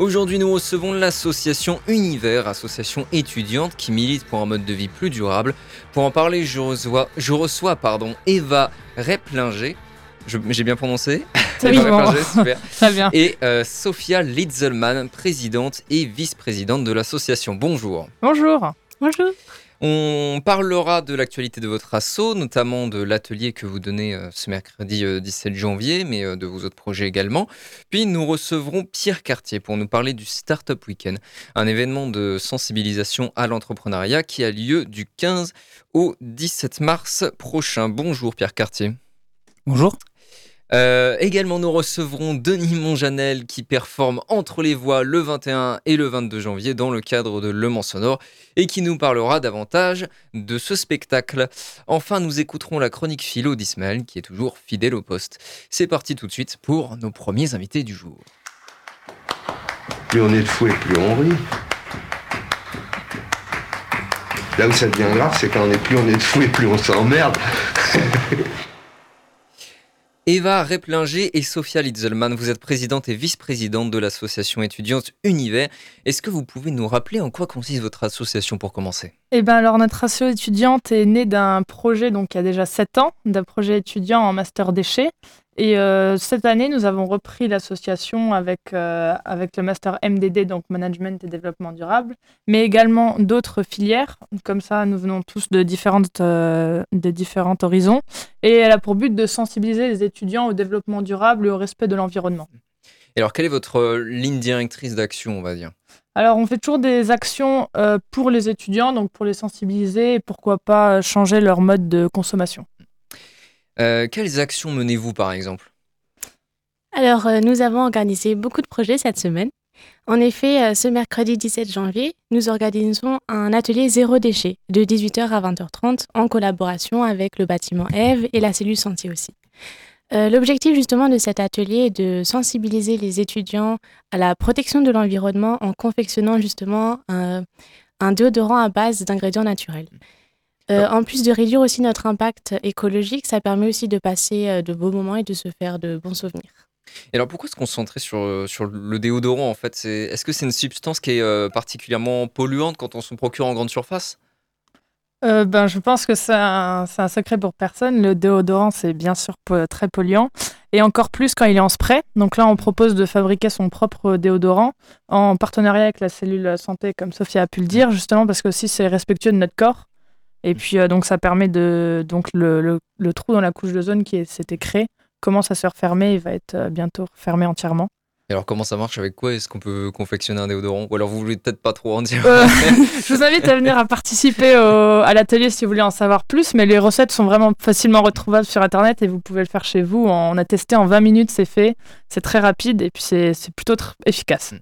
Aujourd'hui, nous recevons l'association Univers, association étudiante qui milite pour un mode de vie plus durable. Pour en parler, je reçois, je reçois pardon, Eva Replinger. J'ai bien prononcé. Replinger, super. Très bien. Et euh, Sophia Litzelman, présidente et vice-présidente de l'association. Bonjour. Bonjour. Bonjour. On parlera de l'actualité de votre asso, notamment de l'atelier que vous donnez euh, ce mercredi euh, 17 janvier, mais euh, de vos autres projets également. Puis nous recevrons Pierre Cartier pour nous parler du Startup Weekend, un événement de sensibilisation à l'entrepreneuriat qui a lieu du 15 au 17 mars prochain. Bonjour Pierre Cartier. Bonjour. Euh, également, nous recevrons Denis Monjanel qui performe entre les voix le 21 et le 22 janvier dans le cadre de Le Mans Sonore et qui nous parlera davantage de ce spectacle. Enfin, nous écouterons la chronique philo d'Ismaël qui est toujours fidèle au poste. C'est parti tout de suite pour nos premiers invités du jour. Plus on est de fou et plus on rit. Là où ça devient grave, c'est quand on est plus on est de fou et plus on s'emmerde. Eva Replinger et Sophia Litzelman, vous êtes présidente et vice-présidente de l'association étudiante Univers. Est-ce que vous pouvez nous rappeler en quoi consiste votre association pour commencer? Eh ben alors notre asso étudiante est née d'un projet donc il y a déjà 7 ans, d'un projet étudiant en master déchets. Et euh, cette année, nous avons repris l'association avec, euh, avec le master MDD, donc Management et Développement Durable, mais également d'autres filières. Comme ça, nous venons tous de, différentes, euh, de différents horizons. Et elle a pour but de sensibiliser les étudiants au développement durable et au respect de l'environnement. Et alors, quelle est votre euh, ligne directrice d'action, on va dire? Alors, on fait toujours des actions pour les étudiants, donc pour les sensibiliser et pourquoi pas changer leur mode de consommation. Euh, Quelles actions menez-vous, par exemple? Alors, euh, nous avons organisé beaucoup de projets cette semaine. En effet, euh, ce mercredi 17 janvier, nous organisons un atelier zéro déchet de 18h à 20h30 en collaboration avec le bâtiment Eve et la cellule santé aussi. L'objectif justement de cet atelier est de sensibiliser les étudiants à la protection de l'environnement en confectionnant justement un, un déodorant à base d'ingrédients naturels. Euh, en plus de réduire aussi notre impact écologique, ça permet aussi de passer euh, de beaux moments et de se faire de bons souvenirs. Et alors, pourquoi se concentrer sur, euh, sur le déodorant, en fait? C'est- Est-ce que c'est une substance qui est euh, particulièrement polluante quand on s'en procure en grande surface? Euh, ben, je pense que c'est un, c'est un secret pour personne. Le déodorant, c'est bien sûr très polluant. Et encore plus quand il est en spray. Donc là, on propose de fabriquer son propre déodorant en partenariat avec la cellule santé, comme Sophia a pu le dire, justement parce que aussi c'est respectueux de notre corps. Et puis euh, donc ça permet de donc le, le- le trou dans la couche d'ozone qui s'était créé commence à se refermer et va être euh, bientôt fermé entièrement. Et alors, comment ça marche? Avec quoi est-ce qu'on peut confectionner un déodorant? Ou alors, vous voulez peut-être pas trop en dire Euh, je vous invite à venir à participer au- à l'atelier si vous voulez en savoir plus, mais les recettes sont vraiment facilement retrouvables sur Internet et vous pouvez le faire chez vous. On a testé en 20 minutes, c'est fait, c'est très rapide et puis c'est plutôt efficace.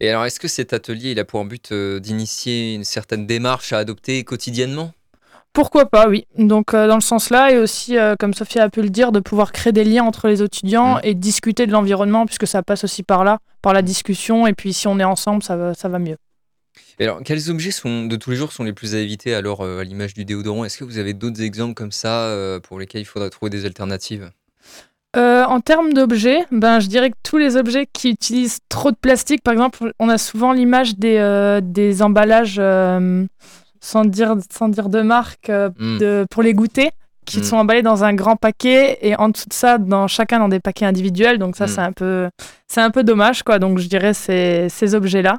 Et alors, est-ce que cet atelier, il a pour but d'initier une certaine démarche à adopter quotidiennement? Pourquoi pas, oui. Donc euh, dans le sens là, et aussi, euh, comme Sophia a pu le dire, de pouvoir créer des liens entre les étudiants Mm. et discuter de l'environnement, puisque ça passe aussi par là, par la discussion, et puis si on est ensemble, ça va, ça va mieux. Et alors, quels objets sont, de tous les jours sont les plus à éviter alors euh, à l'image du déodorant? Est-ce que vous avez d'autres exemples comme ça pour lesquels il faudra trouver des alternatives? Euh, en termes d'objets, ben, je dirais que tous les objets qui utilisent trop de plastique, par exemple, on a souvent l'image des, euh, des emballages, euh, sans, dire, sans dire de marque, euh, Mm. de, pour les goûter, qui Mm. sont emballés dans un grand paquet et en dessous de ça, dans, chacun dans des paquets individuels. Donc ça, Mm. c'est un, peu- c'est un peu dommage. Quoi. Donc je dirais ces, ces objets-là.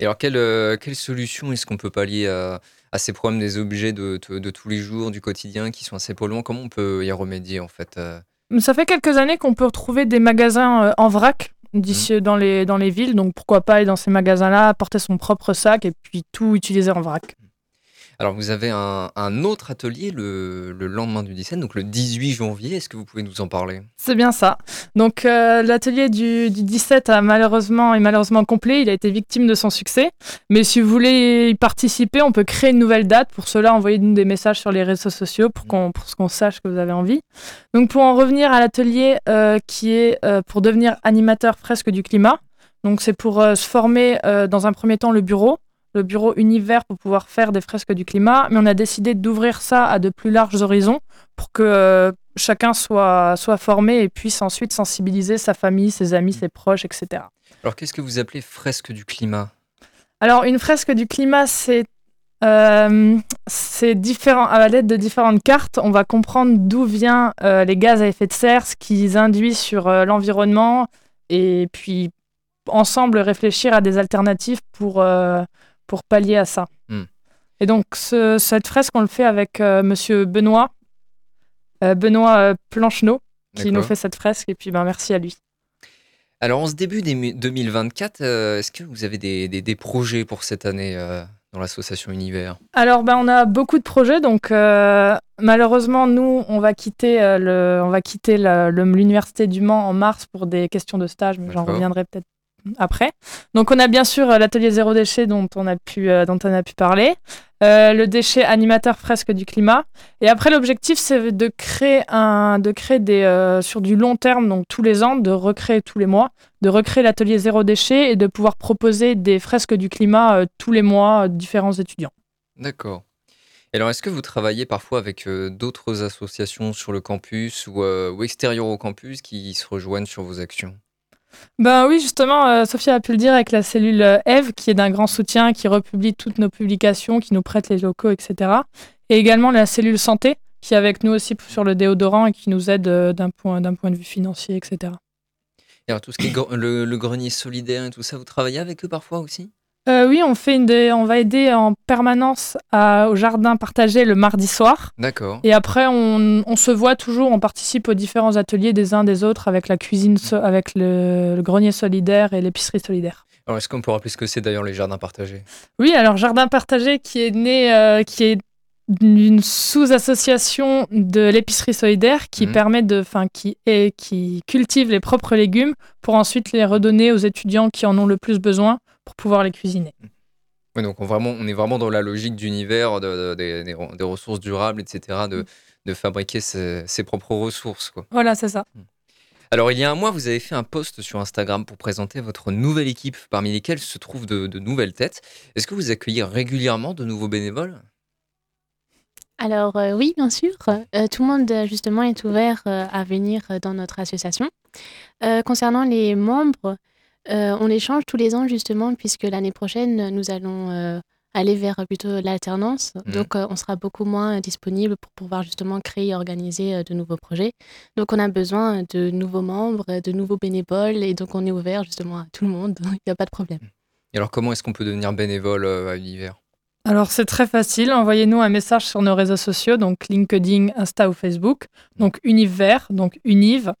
Et alors, quelle, euh, quelle solution est-ce qu'on peut pallier à, à ces problèmes des objets de, de- de tous les jours, du quotidien, qui sont assez polluants? Comment on peut y remédier en fait euh? Ça fait quelques années qu'on peut retrouver des magasins euh, en vrac d'ici dans, les, dans les villes. Donc pourquoi pas aller dans ces magasins-là, apporter son propre sac et puis tout utiliser en vrac. Alors, vous avez un, autre atelier le, le lendemain du 17, donc le 18 janvier. Est-ce que vous pouvez nous en parler? C'est bien ça. Donc euh, l'atelier du, du 17 a malheureusement est malheureusement complet. Il a été victime de son succès. Mais si vous voulez y participer, on peut créer une nouvelle date. Pour cela, envoyez-nous des messages sur les réseaux sociaux pour qu'on qu'on sache que vous avez envie. Donc pour en revenir à l'atelier euh, qui est euh, pour devenir animateur fresque du climat. Donc c'est pour se former dans un premier temps le bureau, le bureau univers pour pouvoir faire des fresques du climat, mais on a décidé d'ouvrir ça à de plus larges horizons pour que euh, chacun soit, soit formé et puisse ensuite sensibiliser sa famille, ses amis, ses proches, etc. Alors, qu'est-ce que vous appelez fresque du climat? Alors une fresque du climat, c'est euh, c'est différent à l'aide de différentes cartes, on va comprendre d'où viennent euh, les gaz à effet de serre, ce qu'ils induisent sur l'environnement, et puis ensemble réfléchir à des alternatives pour, euh, pour pallier à ça. Hmm. Et donc ce- cette fresque, on le fait avec euh, Monsieur Benoît, euh, Benoît euh, Plancheneau, qui nous fait cette fresque, et puis ben, merci à lui. Alors, en ce début des- 2024, euh, est-ce que vous avez des, des- des projets pour cette année euh, dans l'association Univers? Alors, ben, on a beaucoup de projets, donc euh, malheureusement, nous, on va quitter le, on va quitter la- le- l'université du Mans en mars pour des questions de stage, mais j'en reviendrai peut-être après. Donc, on a bien sûr euh, l'atelier zéro déchet dont on a pu, euh, dont on a pu parler, euh, le déchet animateur fresque du climat, et après, l'objectif, c'est de créer un, de créer des, sur du long terme, donc tous les ans, de recréer tous les mois, de recréer l'atelier zéro déchet et de pouvoir proposer des fresques du climat tous les mois différents étudiants. D'accord. Et alors, est-ce que vous travaillez parfois avec d'autres associations sur le campus ou, euh, ou extérieures au campus qui se rejoignent sur vos actions? Ben oui, justement, euh, Sophie a pu le dire avec la cellule euh, Eve, qui est d'un grand soutien, qui republie toutes nos publications, qui nous prête les locaux, etc. Et également la cellule santé, qui est avec nous aussi sur le déodorant et qui nous aide euh, d'un point, point de vue financier, etc. Et alors, tout ce qui est le grenier solidaire et tout ça, vous travaillez avec eux parfois aussi? Euh, oui, on, fait une des- on va aider en permanence à- au jardin partagé le mardi soir. D'accord. Et après, on, on se voit toujours, on participe aux différents ateliers des uns des autres avec la cuisine, so- avec le, le grenier solidaire et l'épicerie solidaire. Alors, est-ce qu'on peut rappeler ce que c'est d'ailleurs les jardins partagés? Oui, alors Jardin Partagé qui est né, euh, qui est d'une sous-association de l'épicerie solidaire qui Mhm. permet de, enfin, qui est, qui cultive les propres légumes pour ensuite les redonner aux étudiants qui en ont le plus besoin pour pouvoir les cuisiner. Oui, donc on, vraiment, on est vraiment dans la logique d'univers, de, de- des- des, des ressources durables, etc., de, de fabriquer ses, ses propres ressources. Quoi. Voilà, c'est ça. Alors, il y a un mois, vous avez fait un post sur Instagram pour présenter votre nouvelle équipe, parmi lesquelles se trouvent de, de nouvelles têtes. Est-ce que vous accueillez régulièrement de nouveaux bénévoles? Alors euh, oui, bien sûr. Euh, tout le monde justement est ouvert euh, à venir dans notre association. Euh, concernant les membres, euh, on les change tous les ans justement puisque l'année prochaine nous allons euh, aller vers plutôt l'alternance. Mhm. Donc euh, on sera beaucoup moins disponible pour pouvoir justement créer et organiser euh, de nouveaux projets. Donc on a besoin de nouveaux membres, de nouveaux bénévoles et donc on est ouvert justement à tout le monde. Il n'y a pas de problème. Et alors, comment est-ce qu'on peut devenir bénévole euh, à Univers Alors c'est très facile, envoyez-nous un message sur nos réseaux sociaux, donc LinkedIn, Insta ou Facebook, donc Univers, donc Univ,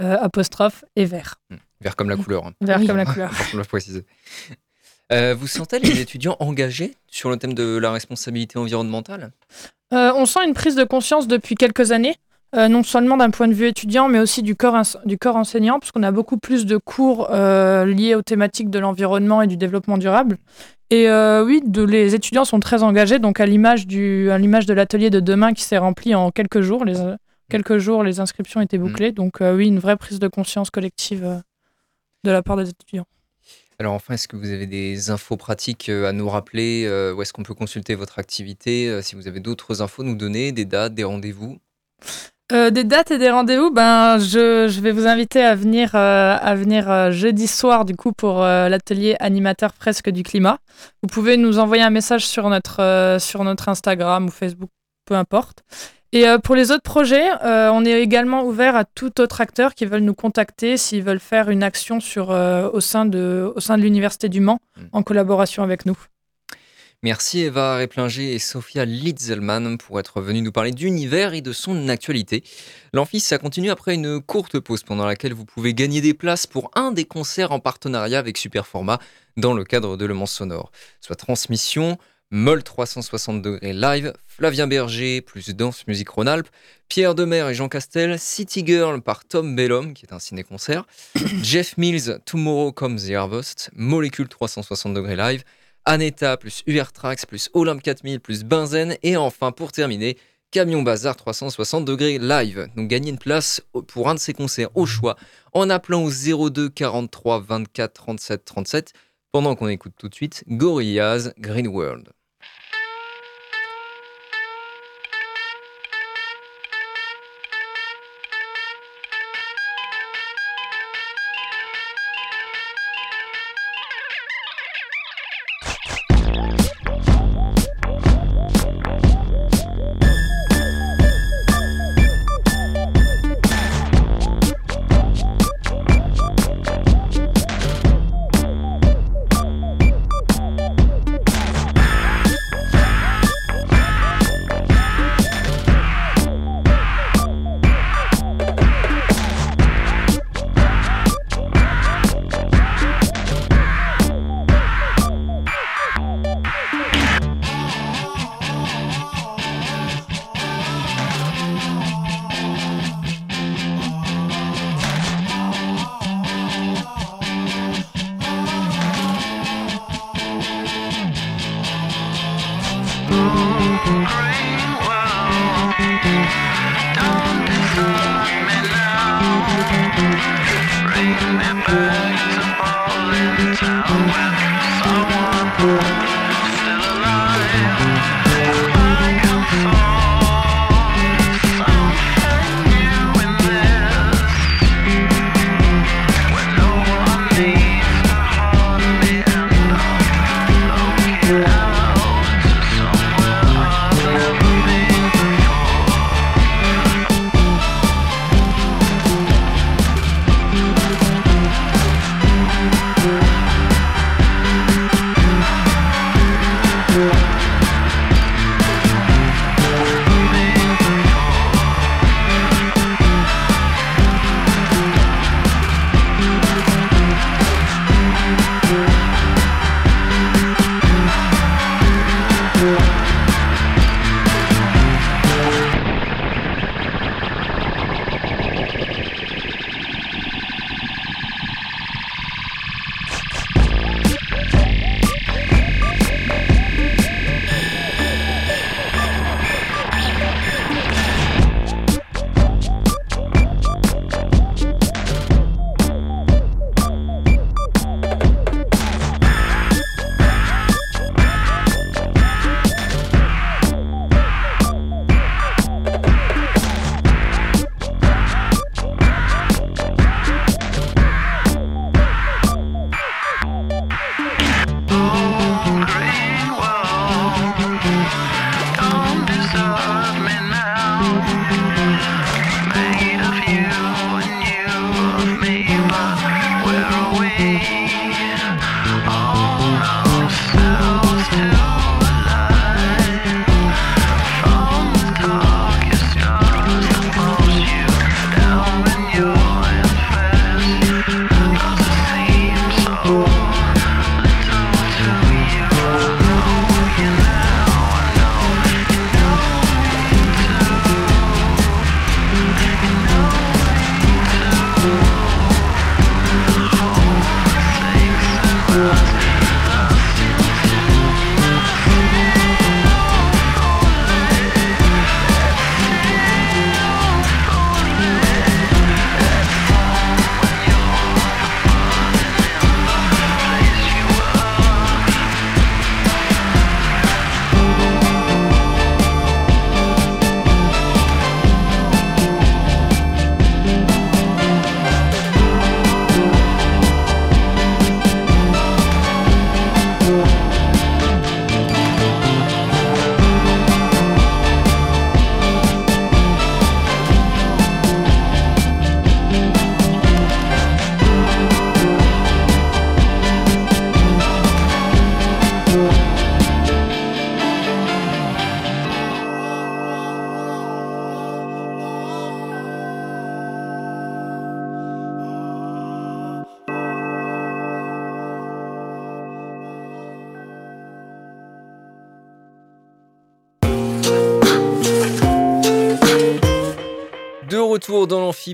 euh, apostrophe et vert, Vert comme la couleur, hein, vert Oui. comme la couleur. pour le préciser. Euh, vous sentez les étudiants engagés sur le thème de la responsabilité environnementale? Euh, on sent une prise de conscience depuis quelques années, euh, non seulement d'un point de vue étudiant, mais aussi du corps, du corps enseignant, parce qu'on a beaucoup plus de cours liés aux thématiques de l'environnement et du développement durable. Et oui, de- les étudiants sont très engagés, donc à l'image de l'atelier de demain qui s'est rempli en quelques jours. Les, quelques jours, les inscriptions étaient bouclées, donc oui, une vraie prise de conscience collective de la part des étudiants. Alors enfin, est-ce que vous avez des infos pratiques euh, à nous rappeler euh, Où est-ce qu'on peut consulter votre activité euh, Si vous avez d'autres infos, nous donner, des dates, des rendez-vous? Euh, des dates et des rendez-vous, ben, je, je vais vous inviter à venir, à venir jeudi soir du coup pour l'atelier animateur fresque du climat. Vous pouvez nous envoyer un message sur notre, sur notre Instagram ou Facebook, peu importe. Et euh, pour les autres projets, euh, on est également ouvert à tout autre acteur qui veulent nous contacter s'ils veulent faire une action sur, euh, au, sein de, au sein de l'Université du Mans Mm. en collaboration avec nous. Merci Eva Réplinger et Sophia Litzelman pour être venus nous parler d'univers et de son actualité. L'Amphi, ça continue après une courte pause pendant laquelle vous pouvez gagner des places pour un des concerts en partenariat avec Superformat dans le cadre de Le Mans Sonore. Soit transmission, Moll 360 degrés live, Flavien Berger plus Danse Musique Rhône-Alpes, Pierre Demer et Jean Castel, City Girl par Tom Bellum qui est un ciné-concert, Jeff Mills Tomorrow Comes the Harvest, Molecule 360 degrés live, Aneta plus UR Trax plus Olympe 4000 plus Benzen et enfin pour terminer Camion Bazar 360 degrés live. Donc gagnez une place pour un de ces concerts au choix en appelant au 02 43 24 37 37 pendant qu'on écoute tout de suite Gorillaz Green World.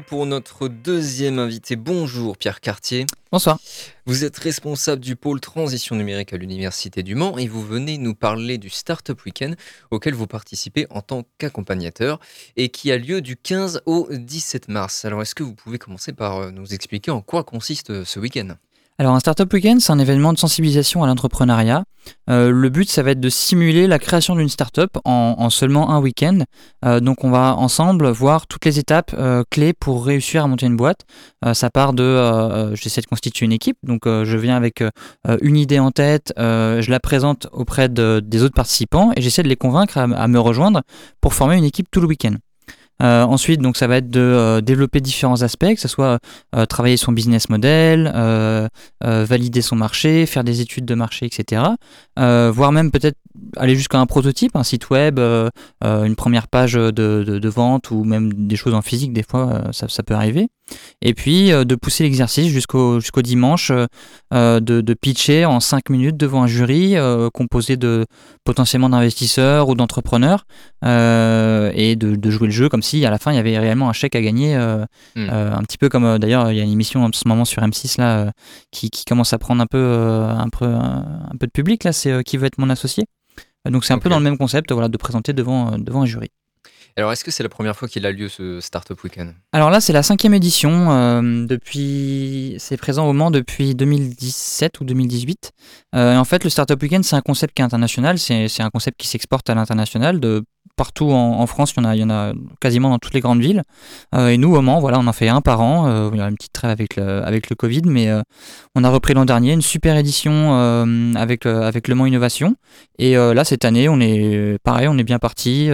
Pour notre deuxième invité. Bonjour Pierre Cartier. Bonsoir. Vous êtes responsable du pôle transition numérique à l'Université du Mans et vous venez nous parler du Startup Weekend auquel vous participez en tant qu'accompagnateur et qui a lieu du 15 au 17 mars. Alors est-ce que vous pouvez commencer par euh, nous expliquer en quoi consiste euh, ce week-end? Alors un Startup Weekend, c'est un événement de sensibilisation à l'entrepreneuriat. Euh, le but, ça va être de simuler la création d'une startup en, en seulement un week-end. Euh, donc on va ensemble voir toutes les étapes euh, clés pour réussir à monter une boîte. ça part de, j'essaie de constituer une équipe, donc je viens avec une idée en tête, je la présente auprès de, des autres participants et j'essaie de les convaincre à me rejoindre pour former une équipe tout le week-end. Euh, ensuite, donc, ça va être de euh, développer différents aspects, que ce soit euh, travailler son business model, valider son marché, faire des études de marché, etc. voire même peut-être aller jusqu'à un prototype, un site web, une première page de, de, vente ou même des choses en physique, des fois, ça peut arriver. Et puis de pousser l'exercice jusqu'au jusqu'au dimanche, de, de, pitcher en 5 minutes devant un jury composé de potentiellement d'investisseurs ou d'entrepreneurs et de, de, jouer le jeu comme si à la fin il y avait réellement un chèque à gagner, euh, hmm. euh, un petit peu comme euh, d'ailleurs il y a une émission en ce moment sur M6 là qui, commence à prendre un peu, un peu, un, peu de public là, c'est qui veut être mon associé. Donc c'est un peu dans le même concept, voilà, de présenter devant, devant un jury. Alors, est-ce que c'est la première fois qu'il a lieu ce Startup Weekend? Alors là, c'est la cinquième édition. depuis, c'est présent au Mans depuis 2017 ou 2018. en fait, le Startup Weekend, c'est un concept qui est international. C'est un concept qui s'exporte à l'international de partout en, France, il y, en a, quasiment dans toutes les grandes villes. Euh, et nous, au Mans, voilà, on en fait un par an. Euh, il y a une petite trêve avec le, Covid, mais euh, on a repris l'an dernier une super édition avec, avec Le Mans Innovation. Et là, cette année, on est pareil, on est bien parti.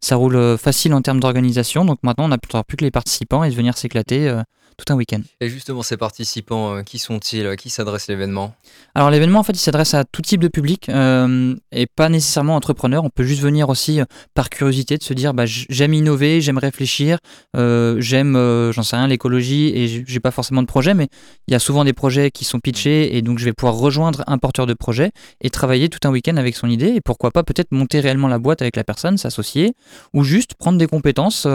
ça roule facile en termes d'organisation. Donc maintenant, on n'a plus que les participants et de venir s'éclater tout un week-end. Et justement, ces participants, euh, qui sont-ils? À qui s'adresse l'événement? Alors l'événement, en fait, il s'adresse à tout type de public euh, et pas nécessairement entrepreneur. On peut juste venir aussi euh, par curiosité de se dire, bah, j'aime innover, j'aime réfléchir, j'aime, j'en sais rien, l'écologie et j'ai pas forcément de projet, mais il y a souvent des projets qui sont pitchés et donc je vais pouvoir rejoindre un porteur de projet et travailler tout un week-end avec son idée et pourquoi pas peut-être monter réellement la boîte avec la personne, s'associer ou juste prendre des compétences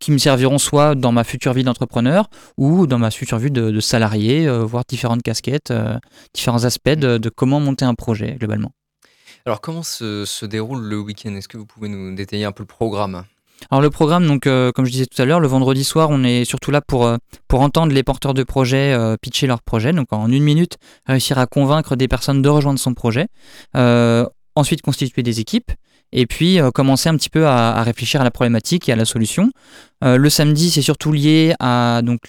qui me serviront soit dans ma future vie d'entrepreneur ou dans ma future vie de, salarié, euh, voir différentes casquettes, euh, différents aspects de, comment monter un projet globalement. Alors comment se, déroule le week-end? Est-ce que vous pouvez nous détailler un peu le programme? Alors le programme, donc euh, comme je disais tout à l'heure, le vendredi soir, on est surtout là pour, pour entendre les porteurs de projets pitcher leur projet. Donc en une minute, réussir à convaincre des personnes de rejoindre son projet. ensuite constituer des équipes et puis euh, commencer un petit peu à, réfléchir à la problématique et à la solution. Euh, le samedi, c'est surtout lié à donc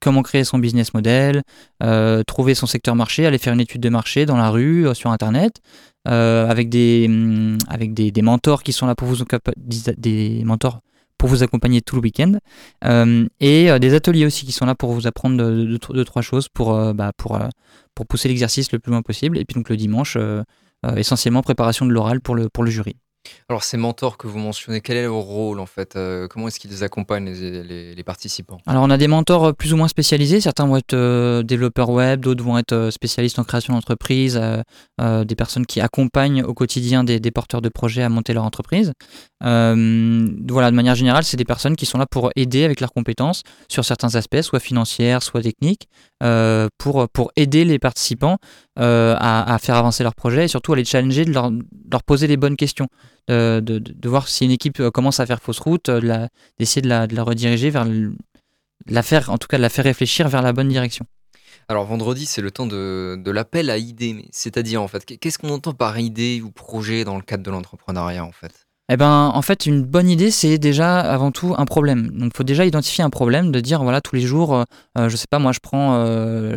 comment créer son business model, euh, trouver son secteur marché, aller faire une étude de marché dans la rue, sur internet, avec des mm, avec des, mentors qui sont là pour vous des mentors pour vous accompagner tout le week-end et des ateliers aussi qui sont là pour vous apprendre deux, trois choses pour bah, pour pour pousser l'exercice le plus loin possible et puis donc le dimanche essentiellement préparation de l'oral pour le pour le jury. Alors ces mentors que vous mentionnez, quel est leur rôle en fait euh, Comment est-ce qu'ils accompagnent les, participants? Alors on a des mentors euh, plus ou moins spécialisés. Certains vont être euh, développeurs web, d'autres vont être spécialistes en création d'entreprise, des personnes qui accompagnent au quotidien des, porteurs de projets à monter leur entreprise. voilà, de manière générale, c'est des personnes qui sont là pour aider avec leurs compétences sur certains aspects, soit financières, soit techniques, pour, pour aider les participants à, faire avancer leur projet et surtout à les challenger, de leur poser les bonnes questions de, de, voir si une équipe euh, commence à faire fausse route, euh, d'essayer de la, de la rediriger vers la faire, en tout cas de la faire réfléchir vers la bonne direction. Alors vendredi, c'est le temps de, de l'appel à idées. C'est-à-dire en fait, qu'est-ce qu'on entend par idée ou projet dans le cadre de l'entrepreneuriat en fait? Eh ben, en fait, une bonne idée, c'est déjà avant tout un problème. Donc, il faut déjà identifier un problème, de dire voilà, tous les jours, euh, je sais pas, moi, je prends,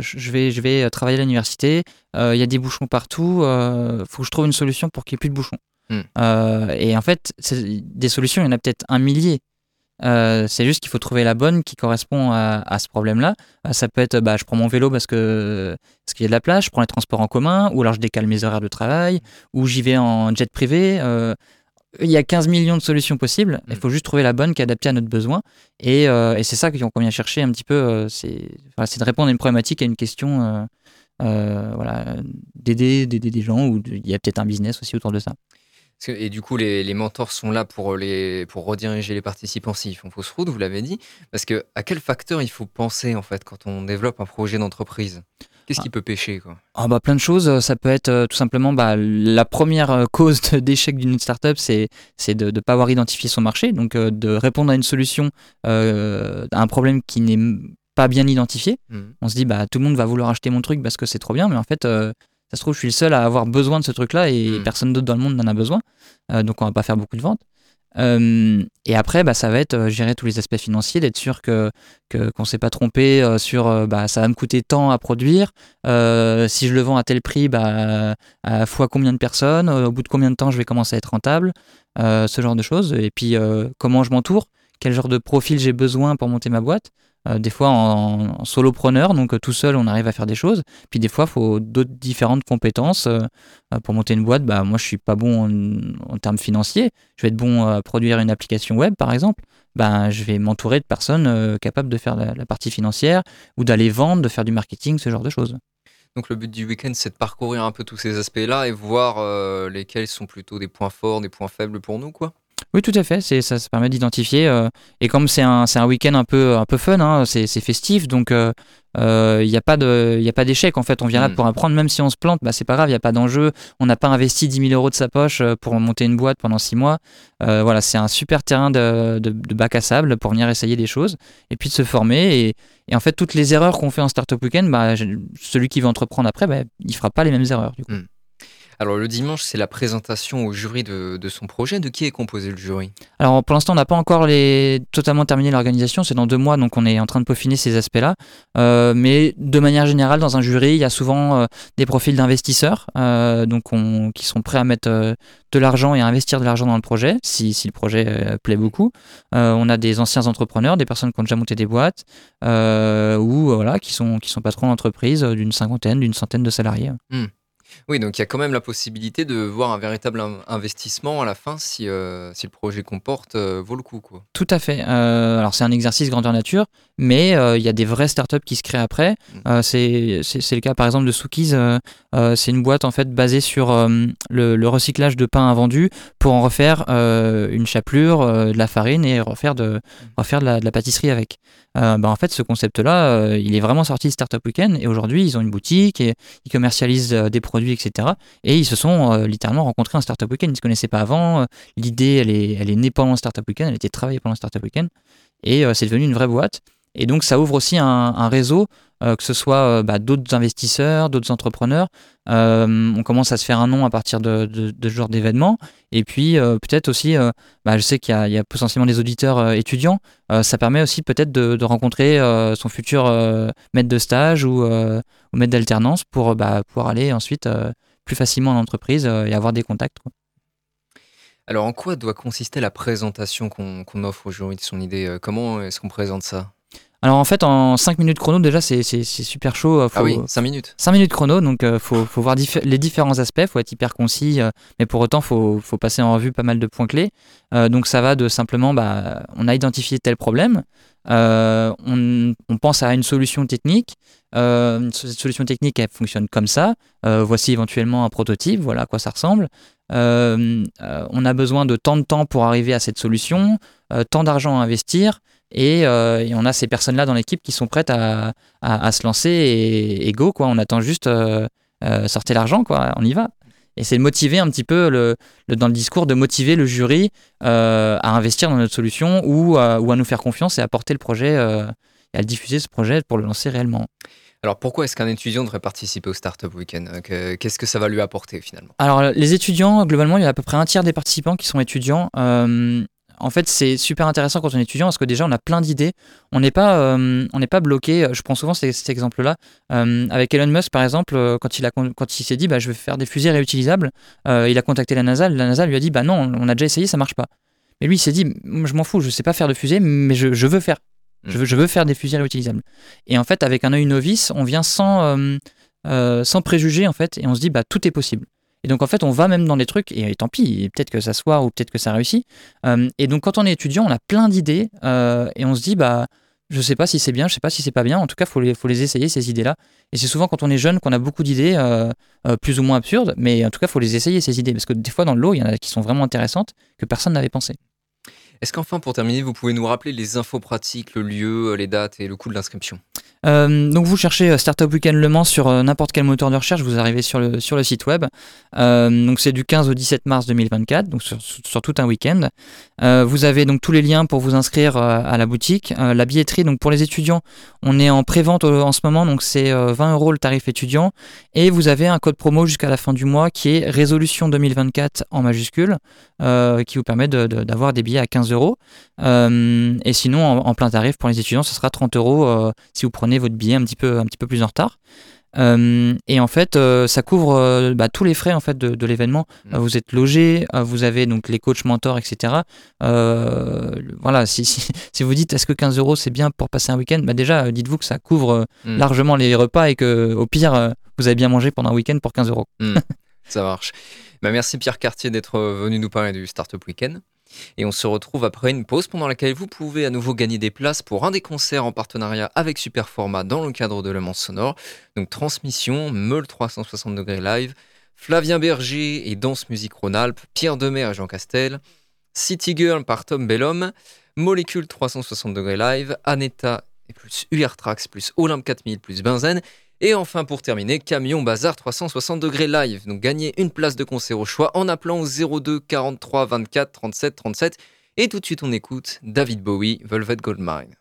je vais, je vais travailler à l'université, il y a des bouchons partout, il faut que je trouve une solution pour qu'il n'y ait plus de bouchons. Hmm. Euh, et en fait, des solutions, il y en a peut-être un millier. Euh, c'est juste qu'il faut trouver la bonne qui correspond à, ce problème-là. Euh, ça peut être, bah, je prends mon vélo parce que parce qu'il y a de la place, je prends les transports en commun, ou alors je décale mes horaires de travail, ou j'y vais en jet privé. il y a 15 millions de solutions possibles. Il hmm. faut juste trouver la bonne qui est adaptée à notre besoin. Et, et c'est ça qu'on vient chercher un petit peu. c'est de répondre à une problématique, à une question. voilà, d'aider, d'aider des gens, ou il y a peut-être un business aussi autour de ça. Et du coup, les, mentors sont là pour, les, pour rediriger les participants s'ils font fausse route, vous l'avez dit. Parce que à quel facteur il faut penser en fait quand on développe un projet d'entreprise? Qu'est-ce qui ah. peut pêcher quoi? Ah bah, Plein de choses. Ça peut être euh, tout simplement bah, la première euh, cause d'échec d'une startup, c'est de ne pas avoir identifié son marché, donc euh, de répondre à une solution, à un problème qui n'est pas bien identifié. Mmh. On se dit, bah, tout le monde va vouloir acheter mon truc parce que c'est trop bien, mais en fait, ça se trouve, je suis le seul à avoir besoin de ce truc-là et mmh. personne d'autre dans le monde n'en a besoin. donc on va pas faire beaucoup de ventes. Euh, et après, bah, ça va être euh, gérer tous les aspects financiers, d'être sûr que qu'on ne s'est pas trompé euh, sur bah, ça va me coûter tant à produire. si je le vends à tel prix, bah, à fois combien de personnes, au bout de combien de temps je vais commencer à être rentable, ce genre de choses. Et puis comment je m'entoure, quel genre de profil j'ai besoin pour monter ma boîte. Euh, des fois en, solopreneur, donc euh, tout seul on arrive à faire des choses. Puis des fois il faut d'autres différentes compétences. Euh, pour monter une boîte, bah, moi je suis pas bon en, termes financiers. Je vais être bon à produire une application web par exemple. Ben, je vais m'entourer de personnes capables de faire la, partie financière ou d'aller vendre, de faire du marketing, ce genre de choses. Donc le but du week-end, c'est de parcourir un peu tous ces aspects-là et voir lesquels sont plutôt des points forts, des points faibles pour nous, quoi. Oui, tout à fait. C'est, ça, ça permet d'identifier. Euh, et comme c'est un, c'est un week-end un peu, un peu fun, hein, c'est, c'est festif, donc il euh, n'y euh, a pas de, il a pas d'échec. En fait, on vient là mm. pour apprendre, même si on se plante, bah c'est pas grave, il n'y a pas d'enjeu. On n'a pas investi 10 000 euros de sa poche pour monter une boîte pendant 6 mois. voilà, c'est un super terrain de, de, de, bac à sable pour venir essayer des choses et puis de se former. Et, et en fait, toutes les erreurs qu'on fait en startup week-end, bah, celui qui veut entreprendre après, bah, il fera pas les mêmes erreurs. Du coup. Mm. Alors le dimanche, c'est la présentation au jury de, son projet. De qui est composé le jury? Alors pour l'instant, on n'a pas encore les... totalement terminé l'organisation. C'est dans deux mois, donc on est en train de peaufiner ces aspects-là. Euh, mais de manière générale, dans un jury, il y a souvent euh, des profils d'investisseurs euh, donc qui sont prêts à mettre de l'argent et à investir de l'argent dans le projet, si, si le projet plaît beaucoup. on a des anciens entrepreneurs, des personnes qui ont déjà monté des boîtes, ou voilà, qui sont, qui sont patrons d'entreprise d'une cinquantaine, d'une centaine de salariés. Hmm. Oui, donc il y a quand même la possibilité de voir un véritable investissement à la fin si, euh, si le projet qu'on porte euh, vaut le coup. Quoi. Tout à fait. Euh, alors c'est un exercice grandeur nature, mais il y a des vraies startups qui se créent après. Mmh. c'est le cas par exemple de Sookies. c'est une boîte en fait basée sur le, recyclage de pain invendu pour en refaire une chapelure, de la farine et refaire de, mmh. refaire de la pâtisserie avec. Bah, en fait, ce concept-là, il est vraiment sorti de Startup Weekend et aujourd'hui, ils ont une boutique et ils commercialisent des produits, etc. Et ils se sont littéralement rencontrés en Startup Weekend. Ils ne se connaissaient pas avant. L'idée, elle est, elle est née pendant Startup Weekend, elle a été travaillée pendant Startup Weekend et c'est devenu une vraie boîte. Et donc, ça ouvre aussi un, réseau, euh, que ce soit euh, bah, d'autres investisseurs, d'autres entrepreneurs. Euh, on commence à se faire un nom à partir de, ce genre d'événements. Et puis, peut-être aussi, bah, je sais qu'il y, a potentiellement des auditeurs étudiants. ça permet aussi peut-être de, rencontrer son futur maître de stage ou, maître d'alternance pour bah, pouvoir aller ensuite plus facilement en entreprise et avoir des contacts. Alors, en quoi doit consister la présentation qu'on offre aujourd'hui de son idée? Comment est-ce qu'on présente ça? Alors en fait, en 5 minutes chrono, déjà, c'est super chaud. ah oui, 5 minutes. 5 minutes chrono, donc il euh, faut, faut, voir les différents aspects, il faut être hyper concis, euh, mais pour autant, il faut, faut, passer en revue pas mal de points clés. Euh, donc ça va de simplement, bah, on a identifié tel problème, on, on, pense à une solution technique, cette solution technique, elle fonctionne comme ça, voici éventuellement un prototype, voilà à quoi ça ressemble. on a besoin de tant de temps pour arriver à cette solution, tant d'argent à investir. Euh, et, on a ces personnes-là dans l'équipe qui sont prêtes à, se lancer et, go, quoi. On attend juste euh, euh, sortir l'argent, quoi. On y va. Et c'est de motiver un petit peu, le, dans le discours, de motiver le jury à investir dans notre solution ou, à nous faire confiance et à porter le projet et à diffuser ce projet pour le lancer réellement. Alors pourquoi est-ce qu'un étudiant devrait participer au Startup Weekend Qu'est-ce que ça va lui apporter finalement? Alors les étudiants, globalement, il y a à peu près un tiers des participants qui sont étudiants en fait, c'est super intéressant quand on est étudiant parce que déjà, on a plein d'idées. On n'est pas, euh, on n'est pas bloqué. Je prends souvent cet, exemple-là. Euh, avec Elon Musk, par exemple, euh, quand il, a, quand il s'est dit, bah, je vais faire des fusées réutilisables, il a contacté la NASA. La NASA lui a dit, bah non, on a déjà essayé, ça marche pas. Mais lui, il s'est dit, je m'en fous, je sais pas faire de fusées, mais je, veux faire. Je mm. veux, je veux, faire des fusées réutilisables. Et en fait, avec un œil novice, on vient sans, sans préjugés, en fait, et on se dit, bah, tout est possible. Et donc en fait, on va même dans des trucs, et, tant pis, peut-être que ça soit ou peut-être que ça réussit. Euh, et donc quand on est étudiant, on a plein d'idées, euh, et on se dit, bah, Je sais pas si c'est bien, je sais pas si c'est pas bien. En tout cas, faut les, faut les essayer ces idées-là. Et c'est souvent quand on est jeune qu'on a beaucoup d'idées, euh, plus ou moins absurdes. Mais en tout cas, faut les essayer ces idées parce que des fois dans le lot, il y en a qui sont vraiment intéressantes que personne n'avait pensé. Est-ce qu'enfin, pour terminer, vous pouvez nous rappeler les infos pratiques, le lieu, les dates et le coût de l'inscription? Euh, donc vous cherchez euh, Startup Weekend Le Mans sur euh, n'importe quel moteur de recherche, vous arrivez sur le, sur le site web. donc c'est du 15 au 17 mars 2024, donc sur, tout un week-end. vous avez donc tous les liens pour vous inscrire à la boutique. la billetterie, donc pour les étudiants, on est en pré-vente en ce moment, donc c'est 20 euros le tarif étudiant. Et vous avez un code promo jusqu'à la fin du mois qui est résolution 2024 en majuscule, qui vous permet d'avoir des billets à 15 euros. et sinon, en, en, plein tarif pour les étudiants, ce sera 30 euros si vous prenez votre billet un petit peu, un petit peu plus en retard. Euh, et en fait, euh, ça couvre euh, bah, tous les frais en fait de, l'événement. Mm. vous êtes logé, vous avez donc les coachs mentors, etc. voilà, si, si, vous dites est-ce que 15 euros c'est bien pour passer un week-end, bah déjà dites-vous que ça couvre mm. largement les repas et que au pire vous avez bien mangé pendant un week-end pour 15 euros. Mm. ça marche. Bah, merci Pierre Cartier d'être venu nous parler du Startup Weekend. Et on se retrouve après une pause pendant laquelle vous pouvez à nouveau gagner des places pour un des concerts en partenariat avec Superformat dans le cadre de Le Mans Sonore. Donc transmission, Meul 360 degrés live, Flavien Berger et Danse Musique Rhône-Alpes, Pierre Demer et Jean Castel, City Girl par Tom Bellum, Molécule 360 degrés live, Aneta et plus UR Trax plus Olympe 4000 plus Benzen et enfin, pour terminer, Camion Bazar 360 degrés live. Donc, gagnez une place de concert au choix en appelant au 02 43 24 37 37. Et tout de suite, on écoute David Bowie, Velvet Goldmine.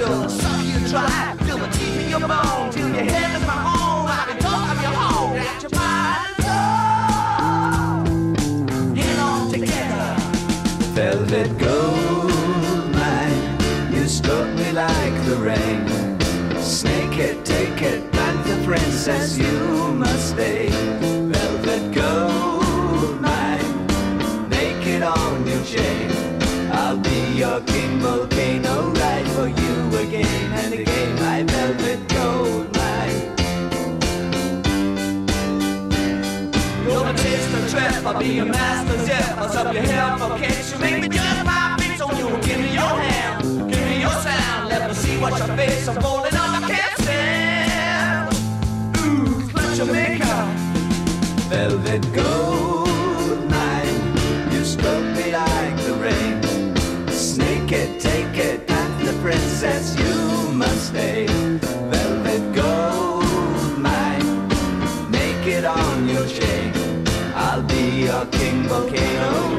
Capsule. Suck you dry, feel the teeth in your bone. Till your head is my home. I can talk, I'm your home. Got your mind and. In on together. Velvet gold mine. You struck me like the rain. Snake it, take it, panther princess, you must stay. Velvet gold mine. On your chain. I'll be your king volcano again and again, my velvet gold mine. You're the taste of trap, I'll be your master's zip. I'll up your hair for kicks. You make me just my feet, so you give me your hand, give me your sound. Let me see what your face. I'm falling on, I can't stand. Ooh, clutch your makeup, velvet gold king volcano,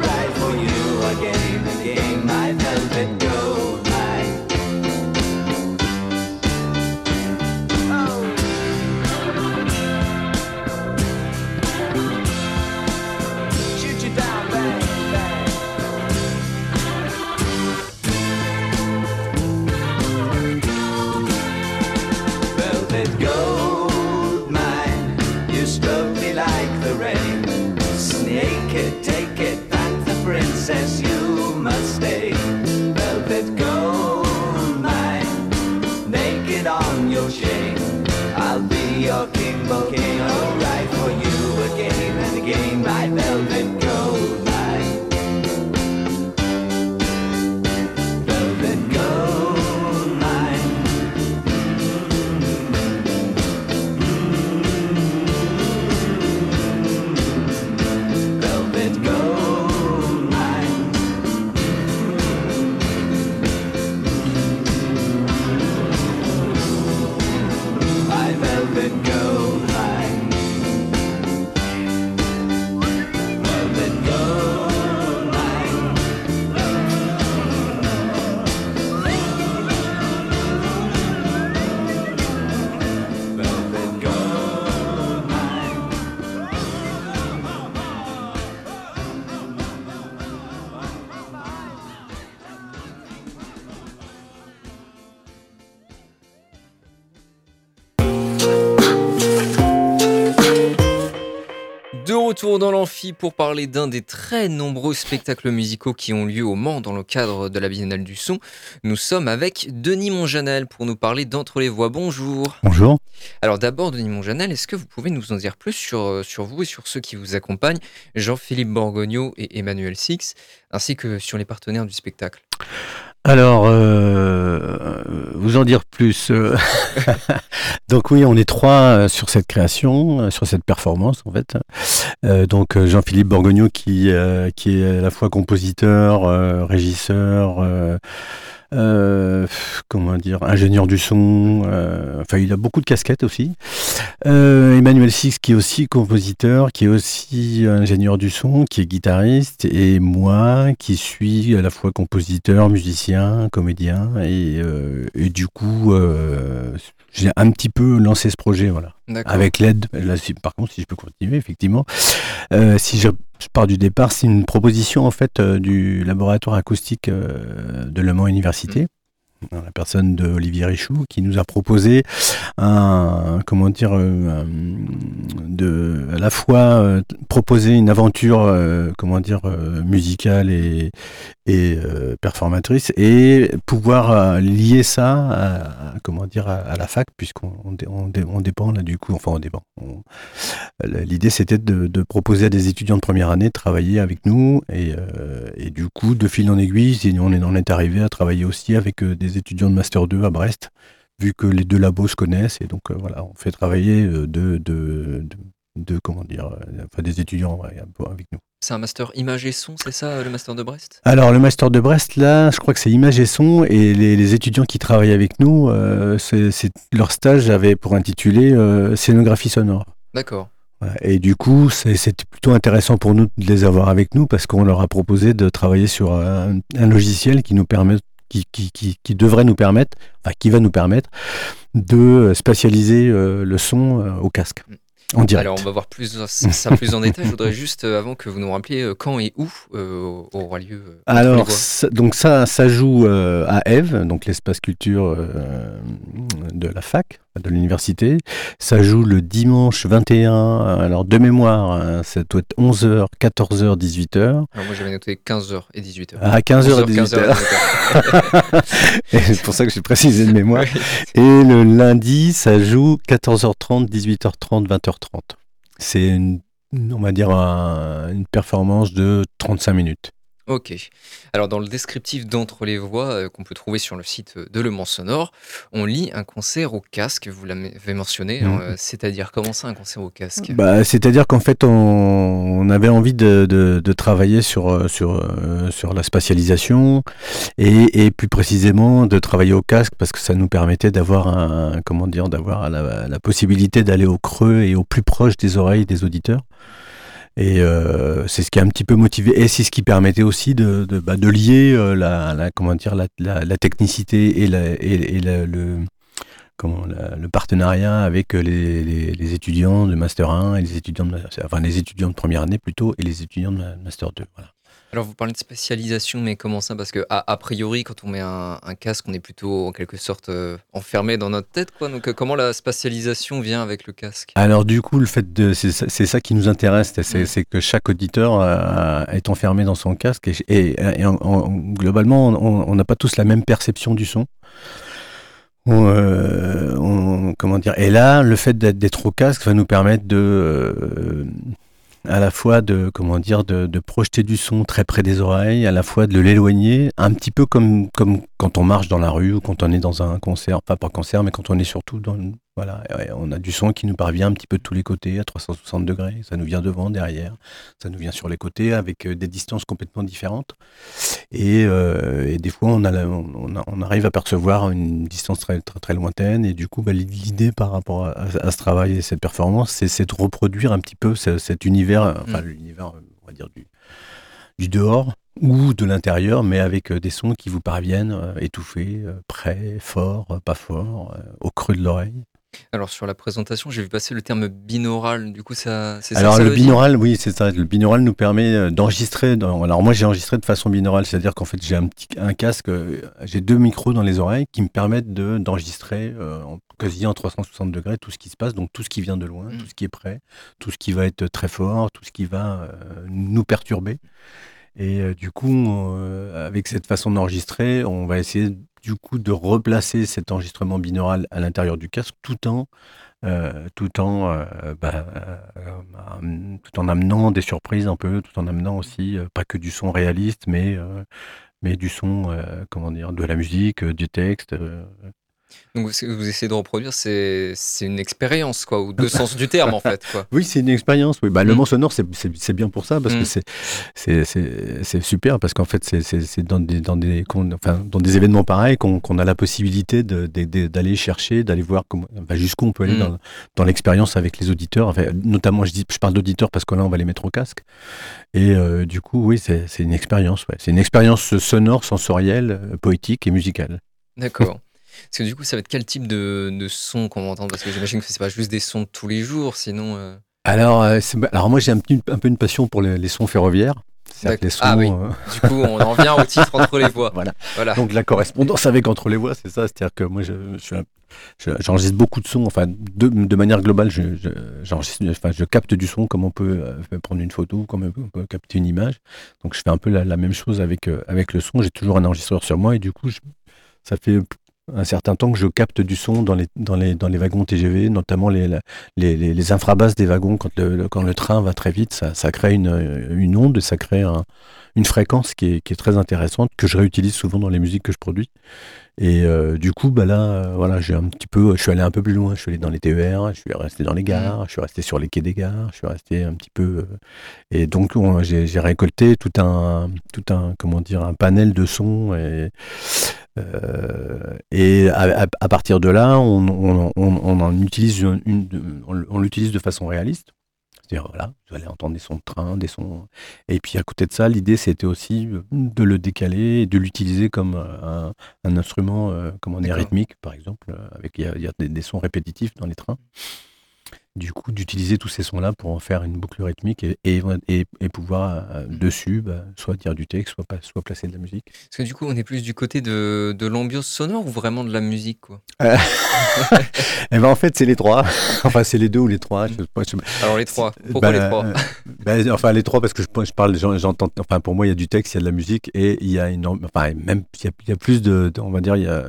retour dans l'amphi pour parler d'un des très nombreux spectacles musicaux qui ont lieu au Mans dans le cadre de la Biennale du Son. Nous sommes avec Denis Monjanel pour nous parler d'Entre les Voix. Bonjour. Bonjour. Alors d'abord, Denis Monjanel, est-ce que vous pouvez nous en dire plus sur, euh, sur vous et sur ceux qui vous accompagnent, Jean-Philippe Borgogno et Emmanuel Six, ainsi que sur les partenaires du spectacle? Alors, euh, vous en dire plus. euh. donc oui, on est trois euh, sur cette création, euh, sur cette performance en fait. Donc Jean-Philippe Borgogno qui, qui est à la fois compositeur, régisseur, euh, comment dire, ingénieur du son. euh, enfin, il a beaucoup de casquettes aussi. Euh, Emmanuel Six qui est aussi compositeur, qui est aussi ingénieur du son, qui est guitariste, et moi qui suis à la fois compositeur, musicien, comédien, et, euh, et du coup, euh, j'ai un petit peu lancé ce projet, voilà. Avec l'aide, là, si- par contre, si je peux continuer, effectivement, euh, si je, je pars du départ, c'est une proposition en fait euh, du laboratoire acoustique euh, de Le Mans Université, dans la personne de Olivier Richoux, qui nous a proposé un, comment dire, euh, de, à la fois euh, proposer une aventure, euh, comment dire, musicale et, et performatrice, et pouvoir lier ça à, comment dire, à, la fac, puisqu'on on, dé- on dé- on dépend là du coup, enfin on dépend. L'idée c'était de, proposer à des étudiants de première année de travailler avec nous, et, et du coup, de fil en aiguille, on est, on est arrivé à travailler aussi avec euh, des étudiants de Master 2 à Brest, vu que les deux labos se connaissent, et donc euh, voilà, on fait travailler euh, de, de, de, de, comment dire, euh, enfin, des étudiants ouais, avec nous. C'est un master image et son, c'est ça, le master de Brest? Alors, le master de Brest, là, je crois que c'est image et son, et les, les étudiants qui travaillent avec nous, euh, c'est, leur stage avait pour intituler euh, scénographie sonore. D'accord. Et du coup, c'est- c'était plutôt intéressant pour nous de les avoir avec nous parce qu'on leur a proposé de travailler sur un, un logiciel qui nous permet, qui, qui, qui, qui devrait nous permettre, enfin qui va nous permettre de spatialiser euh, le son euh, au casque en direct. Alors on va voir plus ça plus en détail. Je voudrais juste, euh, avant que vous nous rappeliez quand et où euh, aura lieu. Alors, ça- donc ça, ça joue euh, à Eve, donc l'espace culture euh, de la fac, de l'université. Ça joue le dimanche 21, alors de mémoire, hein, ça doit être 11h, 14h, 18h. Alors moi j'avais noté 15h et 18h. À 15h, 11h, 18h. Et c'est pour ça que j'ai précisé de mémoire. Et le lundi, ça joue 14h30, 18h30, 20h30. C'est une, on va dire un- une performance de 35 minutes. Ok. Alors dans le descriptif d'entre les voix euh, qu'on peut trouver sur le site de Le Mans Sonore, on lit un concert au casque. Vous l'avez mentionné. Mhm. euh, C'est-à-dire comment ça un concert au casque? Bah, C'est-à-dire qu'en fait, on, on avait envie de, de- de travailler sur, euh, sur, euh, sur la spatialisation et, et plus précisément de travailler au casque parce que ça nous permettait d'avoir un, comment dire, d'avoir la, la possibilité d'aller au creux et au plus proche des oreilles des auditeurs. Et euh, c'est ce qui a un petit peu motivé, et c'est ce qui permettait aussi de, de, bah, de lier euh, la, la- comment dire, la, la, la technicité et, et, et le, comment, le partenariat avec les, les- les étudiants de Master 1 et les étudiants de, enfin, les étudiants de première année plutôt et les étudiants de Master 2. Voilà. Alors vous parlez de spécialisation, mais comment ça? Parce que a, a priori, quand on met un, un casque, on est plutôt en quelque sorte euh, enfermé dans notre tête, quoi. Donc euh, comment la spatialisation vient avec le casque? Alors du coup, le fait de, c'est ça, qui nous intéresse, c'est Mm. que chaque auditeur euh, est enfermé dans son casque et, et- et en- en- globalement, on n'a pas tous la même perception du son. On, euh, on- comment dire? Et là, le fait d'être au casque va nous permettre de à la fois de comment dire de, de projeter du son très près des oreilles, à la fois de l'éloigner, un petit peu comme comme quand on marche dans la rue ou quand on est dans un concert, pas concert, mais quand on est surtout dans voilà, on a du son qui nous parvient un petit peu de tous les côtés à 360 degrés, ça nous vient devant, derrière, ça nous vient sur les côtés avec euh, des distances complètement différentes. Et, euh, et des fois on, a la- on, a- on arrive à percevoir une distance très très, très lointaine. Et du coup bah, l'idée par rapport à, à ce travail et cette performance c'est de reproduire un petit peu ce- cet univers, euh, enfin l'univers euh, on va dire du, du dehors ou de l'intérieur, mais avec des sons qui vous parviennent euh, étouffés, euh, près, forts, euh, pas forts, euh, au creux de l'oreille. Alors sur la présentation, j'ai vu passer le terme binaural. Du coup, ça, c'est ça. Alors que ça le binaural, oui, c'est ça. Le binaural nous permet euh, d'enregistrer. dans- Alors moi, j'ai enregistré de façon binaurale, c'est-à-dire qu'en fait, j'ai un petit un casque, euh, j'ai deux micros dans les oreilles qui me permettent de d'enregistrer euh, en, quasi en 360 degrés tout ce qui se passe, donc tout ce qui vient de loin, tout ce qui est près, tout ce qui va être très fort, tout ce qui va euh, nous perturber. Et euh, du coup, euh, avec cette façon d'enregistrer, on va essayer du coup de replacer cet enregistrement binaural à l'intérieur du casque tout en euh, tout en euh, bah, euh, tout en amenant des surprises un peu, tout en amenant aussi pas que du son réaliste, mais mais du son comment dire, de la musique, du texte. Donc ce que vous essayez de reproduire, c'est une expérience, quoi, ou deux sens du terme, en fait, quoi. Oui, c'est une expérience. Oui, bah, le Mm. mot sonore, c'est- bien pour ça parce Mm. que c'est c'est super parce qu'en fait, c'est dans des dans des qu'on- enfin dans des événements pareils qu'on qu'on a la possibilité d'aller chercher, d'aller voir jusqu'où on peut aller Mm. dans dans l'expérience avec les auditeurs. Enfin, notamment, je dis, je parle d'auditeurs parce que là, on va les mettre au casque. Et euh, du coup, oui, c'est c'est une expérience. Ouais. C'est une expérience sonore, sensorielle, euh, poétique et musicale. D'accord. Parce que du coup, ça va être quel type de, de son qu'on va entendre? Parce que j'imagine que c'est pas juste des sons de tous les jours, sinon. euh, Alors, euh, alors moi, j'ai un, un peu une passion pour les, les sons ferroviaires. Les sons, Ah oui. euh, Du coup, on en vient au titre entre les voix. Voilà. Voilà. Donc la correspondance avec entre les voix, c'est ça. C'est-à-dire que moi, je, je j'enregistre beaucoup de sons. Enfin, de, de manière globale, j'enregistre- enfin, je capte du son comme on peut euh, prendre une photo, comme on peut, capter une image. Donc je fais un peu la, la même chose avec, euh, avec le son. J'ai toujours un enregistreur sur moi et du coup, ça fait un certain temps que je capte du son dans les, dans les, dans les wagons TGV, notamment les, les, les, les infrabasses des wagons. Quand le, le- quand le train va très vite, ça, ça crée une, une onde, ça crée un- une fréquence qui est, qui est très intéressante, que je réutilise souvent dans les musiques que je produis. Et euh, du coup, bah là, euh, voilà, j'ai un petit peu, je suis allé un peu plus loin. Je suis allé dans les TER, je suis resté dans les gares, je suis resté sur les quais des gares, je suis resté un petit peu. euh, et donc, on- j'ai récolté tout un, tout un, comment dire, un panel de sons. Et, et à, partir de là, on, on- on- on en utilise une, une- on, on l'utilise de façon réaliste. C'est-à-dire, voilà, vous allez entendre des sons de train, des sons. Et puis à côté de ça, l'idée c'était aussi euh, de le décaler et de l'utiliser comme euh, un, un instrument, euh, comment dire, D'accord. rythmique, par exemple, euh, avec il y a, il y a des, des sons répétitifs dans les trains. Du coup, d'utiliser tous ces sons-là pour en faire une boucle rythmique et, et, et- et pouvoir euh, dessus, bah, soit dire du texte, soit, pas- soit placer de la musique. Parce que du coup, on est plus du côté de, de l'ambiance sonore ou vraiment de la musique, quoi? Et ben en fait, c'est les trois. enfin, c'est les deux ou les trois. je sais pas, je sais pas. Alors les trois. Pourquoi Bah, les trois? euh, bah, Enfin, les trois parce que je, je parle, j'en- j'entends. Enfin, pour moi, il y a du texte, il y a de la musique et il y a une. Enfin, même il y a, il y a plus de, de- On va dire, il y a.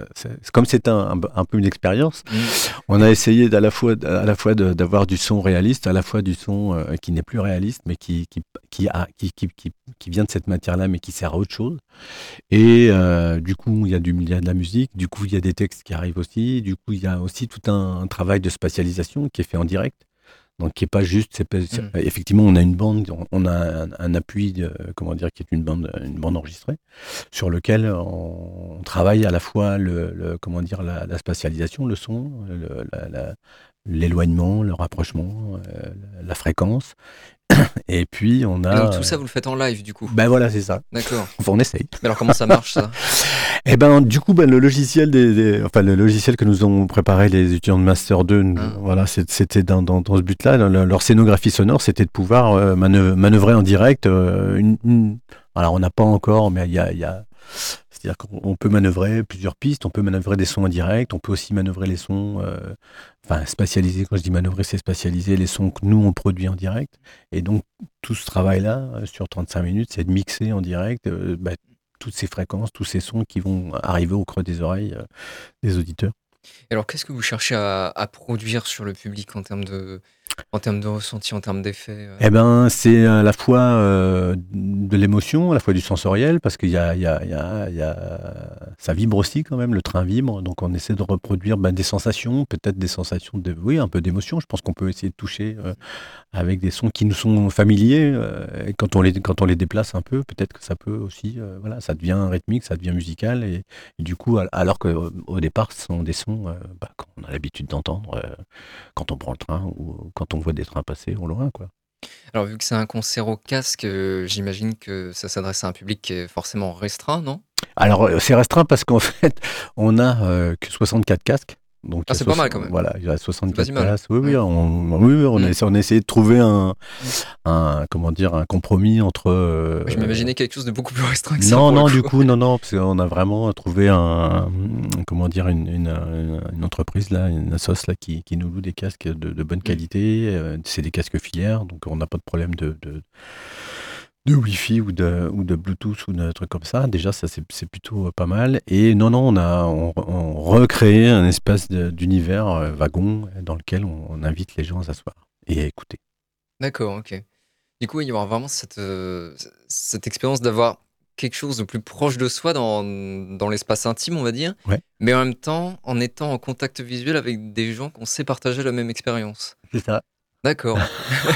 comme c'est un, un, un peu une expérience. Mm. On a essayé d'à la fois, à la fois de- d'avoir du son réaliste, à la fois du son euh, qui n'est plus réaliste, mais qui qui qui, a, qui, qui, qui, qui vient de cette matière-là, mais qui sert à autre chose. Et euh, du coup, il y a du, il y a de la musique. Du coup, il y a des textes qui arrivent aussi. Du coup, il y a aussi tout un, un travail de spatialisation qui est fait en direct. Donc, qui est pas juste. pas- Mm. Effectivement, on a une bande, on- on a un, un appui, de, comment dire, qui est une bande, une bande enregistrée, sur lequel on, on travaille à la fois le, le- comment dire, la, la spatialisation, le son, le- la- la- l'éloignement, le rapprochement, euh, la fréquence. Et puis, on Et a. donc tout ça, vous le faites en live, du coup Ben voilà, c'est ça. D'accord. Enfin, on essaye. Mais alors comment ça marche, ça? Eh ben, du coup, ben, le logiciel des, des- enfin, le logiciel que nous ont préparé les étudiants de Master 2, nous- Ah. voilà, c'était dans, dans, dans ce but-là. Leur, scénographie sonore, c'était de pouvoir euh, manœuvrer, en direct. euh, une, une- Alors, on n'a pas encore, mais il y a, il y a- c'est-à-dire qu'on on peut manœuvrer plusieurs pistes. On peut manœuvrer des sons en direct. On peut aussi manœuvrer les sons, euh, enfin, spatialiser. Quand je dis manœuvrer, c'est spatialiser les sons que nous on produit en direct. Et donc, tout ce travail-là, euh, sur 35 minutes, c'est de mixer en direct. euh, bah, toutes ces fréquences, tous ces sons qui vont arriver au creux des oreilles des auditeurs. Alors qu'est-ce que vous cherchez à produire sur le public en termes de, en termes de ressenti, en termes d'effet euh Eh ben, c'est à la fois euh, de l'émotion, à la fois du sensoriel, parce qu'il y y y y a- ça vibre aussi quand même, le train vibre, donc on essaie de reproduire ben, des sensations, peut-être des sensations de, oui, un peu d'émotion. Je pense qu'on peut essayer de toucher euh, avec des sons qui nous sont familiers. euh, et quand on les, quand on les déplace un peu, peut-être que ça peut aussi, euh, voilà, ça devient rythmique, ça devient musical, et, du coup, al- alors qu'au départ, ce sont des sons euh, bah, qu'on a l'habitude d'entendre euh, quand on prend le train ou quand on voit des trains passer au loin, quoi. Alors vu que c'est un concert au casque, euh, j'imagine que ça s'adresse à un public qui est forcément restreint, non? Alors, euh, c'est restreint parce qu'en fait, on a euh, que 64 casques. Donc, Ah, c'est pas mal, 60 quand même. Voilà, il y a 64 pas si mal. places. Oui, oui, on, oui, oui, on, Mm. a, essayé- on a essayé de trouver un, un, comment dire, un compromis entre. euh, Je m'imaginais quelque chose de beaucoup plus restreint que ça. non, pour non, le du coup. non, non, parce qu'on a vraiment trouvé un, comment dire, une, une, entreprise là, une assoce là qui, qui nous loue des casques de, de Mm. bonne qualité. Euh, C'est des casques filaires, donc on n'a pas de problème de, de, de Wi-Fi ou de, ou de Bluetooth ou de trucs comme ça. Déjà, ça c'est plutôt euh, pas mal. Et non, non, on a on, on recréé un espace d'univers euh, wagon dans lequel on, on invite les gens à s'asseoir et à écouter. D'accord, ok. Du coup, il y aura vraiment cette, euh, cette expérience d'avoir quelque chose de plus proche de soi dans, dans l'espace intime, on va dire, Ouais. mais en même temps en étant en contact visuel avec des gens qu'on sait partager la même expérience. C'est ça. D'accord.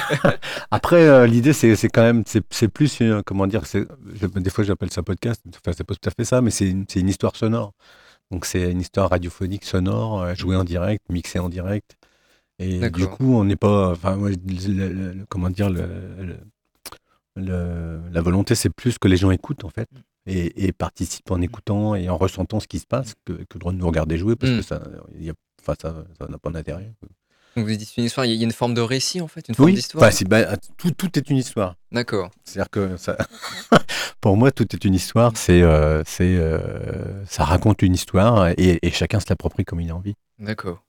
Après, euh, l'idée, c'est quand même, c'est plus, une- comment dire, des fois j'appelle ça podcast, enfin, c'est pas tout à fait ça, mais c'est une, histoire sonore. Donc, c'est une histoire radiophonique sonore, euh, jouée en direct, mixée en direct. Et du coup, on n'est pas, enfin, moi, le- le- le- comment dire, la volonté, c'est plus que les gens écoutent, en fait, et, et participent en écoutant et en ressentant ce qui se passe, que, que de nous regarder jouer, parce Mm. que ça, il y a, ça, ça n'a pas d'intérêt. Donc vous dites une histoire, il y a- une forme de récit en fait, une forme Oui, d'histoire. enfin, c'est- bah, tout, tout est une histoire. D'accord. C'est-à-dire que ça, pour moi, tout est une histoire. C'est, euh, c'est, euh, ça raconte une histoire et, et chacun se l'approprie comme il a envie. D'accord.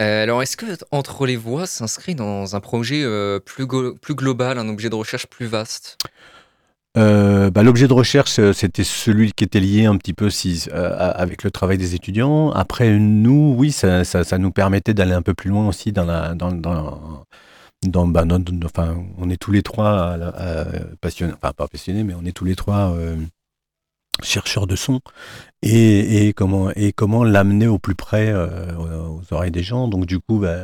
Euh, alors, est-ce que Entre les voix s'inscrit dans un projet plus, go- plus global, un objet de recherche plus vaste? Euh, bah, l'objet de recherche, euh, c'était celui qui était lié un petit peu euh, avec le travail des étudiants. Après, nous, oui, ça, nous permettait d'aller un peu plus loin aussi dans la, dans, dans, bah, enfin, on est tous les trois passionnés, enfin pas passionnés, mais on est tous les trois chercheurs de son et, comment et comment l'amener au plus près aux, aux oreilles des gens. Donc du coup, bah,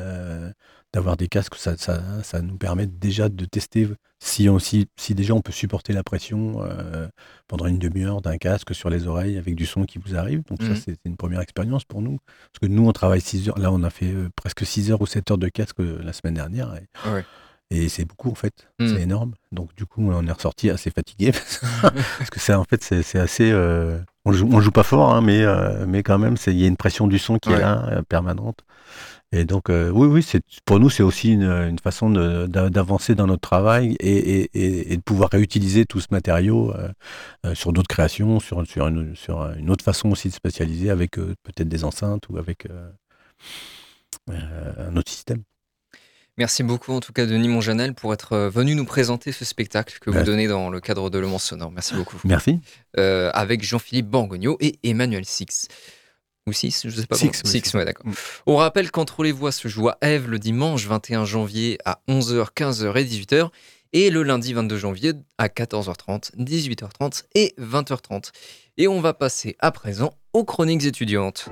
d'avoir des casques, ça, ça, ça nous permet déjà de tester si, on, si, si déjà on peut supporter la pression euh, pendant une demi-heure d'un casque sur les oreilles avec du son qui vous arrive. Donc ça, c'est une première expérience pour nous. Parce que nous, on travaille 6 heures. Là, on a fait euh, presque 6 heures ou 7 heures de casque euh, la semaine dernière. Et, Ouais. et c'est beaucoup, en fait. Mhm. C'est énorme. Donc du coup, on est ressorti assez fatigué. parce que c'est en fait, c'est assez... euh, on joue, on joue pas fort, hein, mais, euh, mais quand même, c'est- il y a une pression du son qui Ouais. est là, permanente. Et donc, euh, oui, oui, c'est pour nous, c'est aussi une, une façon d'avancer dans notre travail et, et- et- et de pouvoir réutiliser tout ce matériau euh, euh, sur d'autres créations, sur, sur, une, sur une autre façon aussi de spécialiser avec euh, peut-être des enceintes ou avec un autre système. Merci beaucoup en tout cas Denis Monjanel pour être venu nous présenter ce spectacle que vous donnez dans le cadre de Le Mans Sonore. Merci beaucoup. Merci. Avec Jean-Philippe Borgogno et Emmanuel Six. Ou 6, je sais pas. Six, oui, Six, Six. ouais, d'accord. Mm. On rappelle qu'Entre les voix se joue à Ève le dimanche 21 janvier à 11h, 15h et 18h et le lundi 22 janvier à 14h30, 18h30 et 20h30. Et on va passer à présent aux chroniques étudiantes.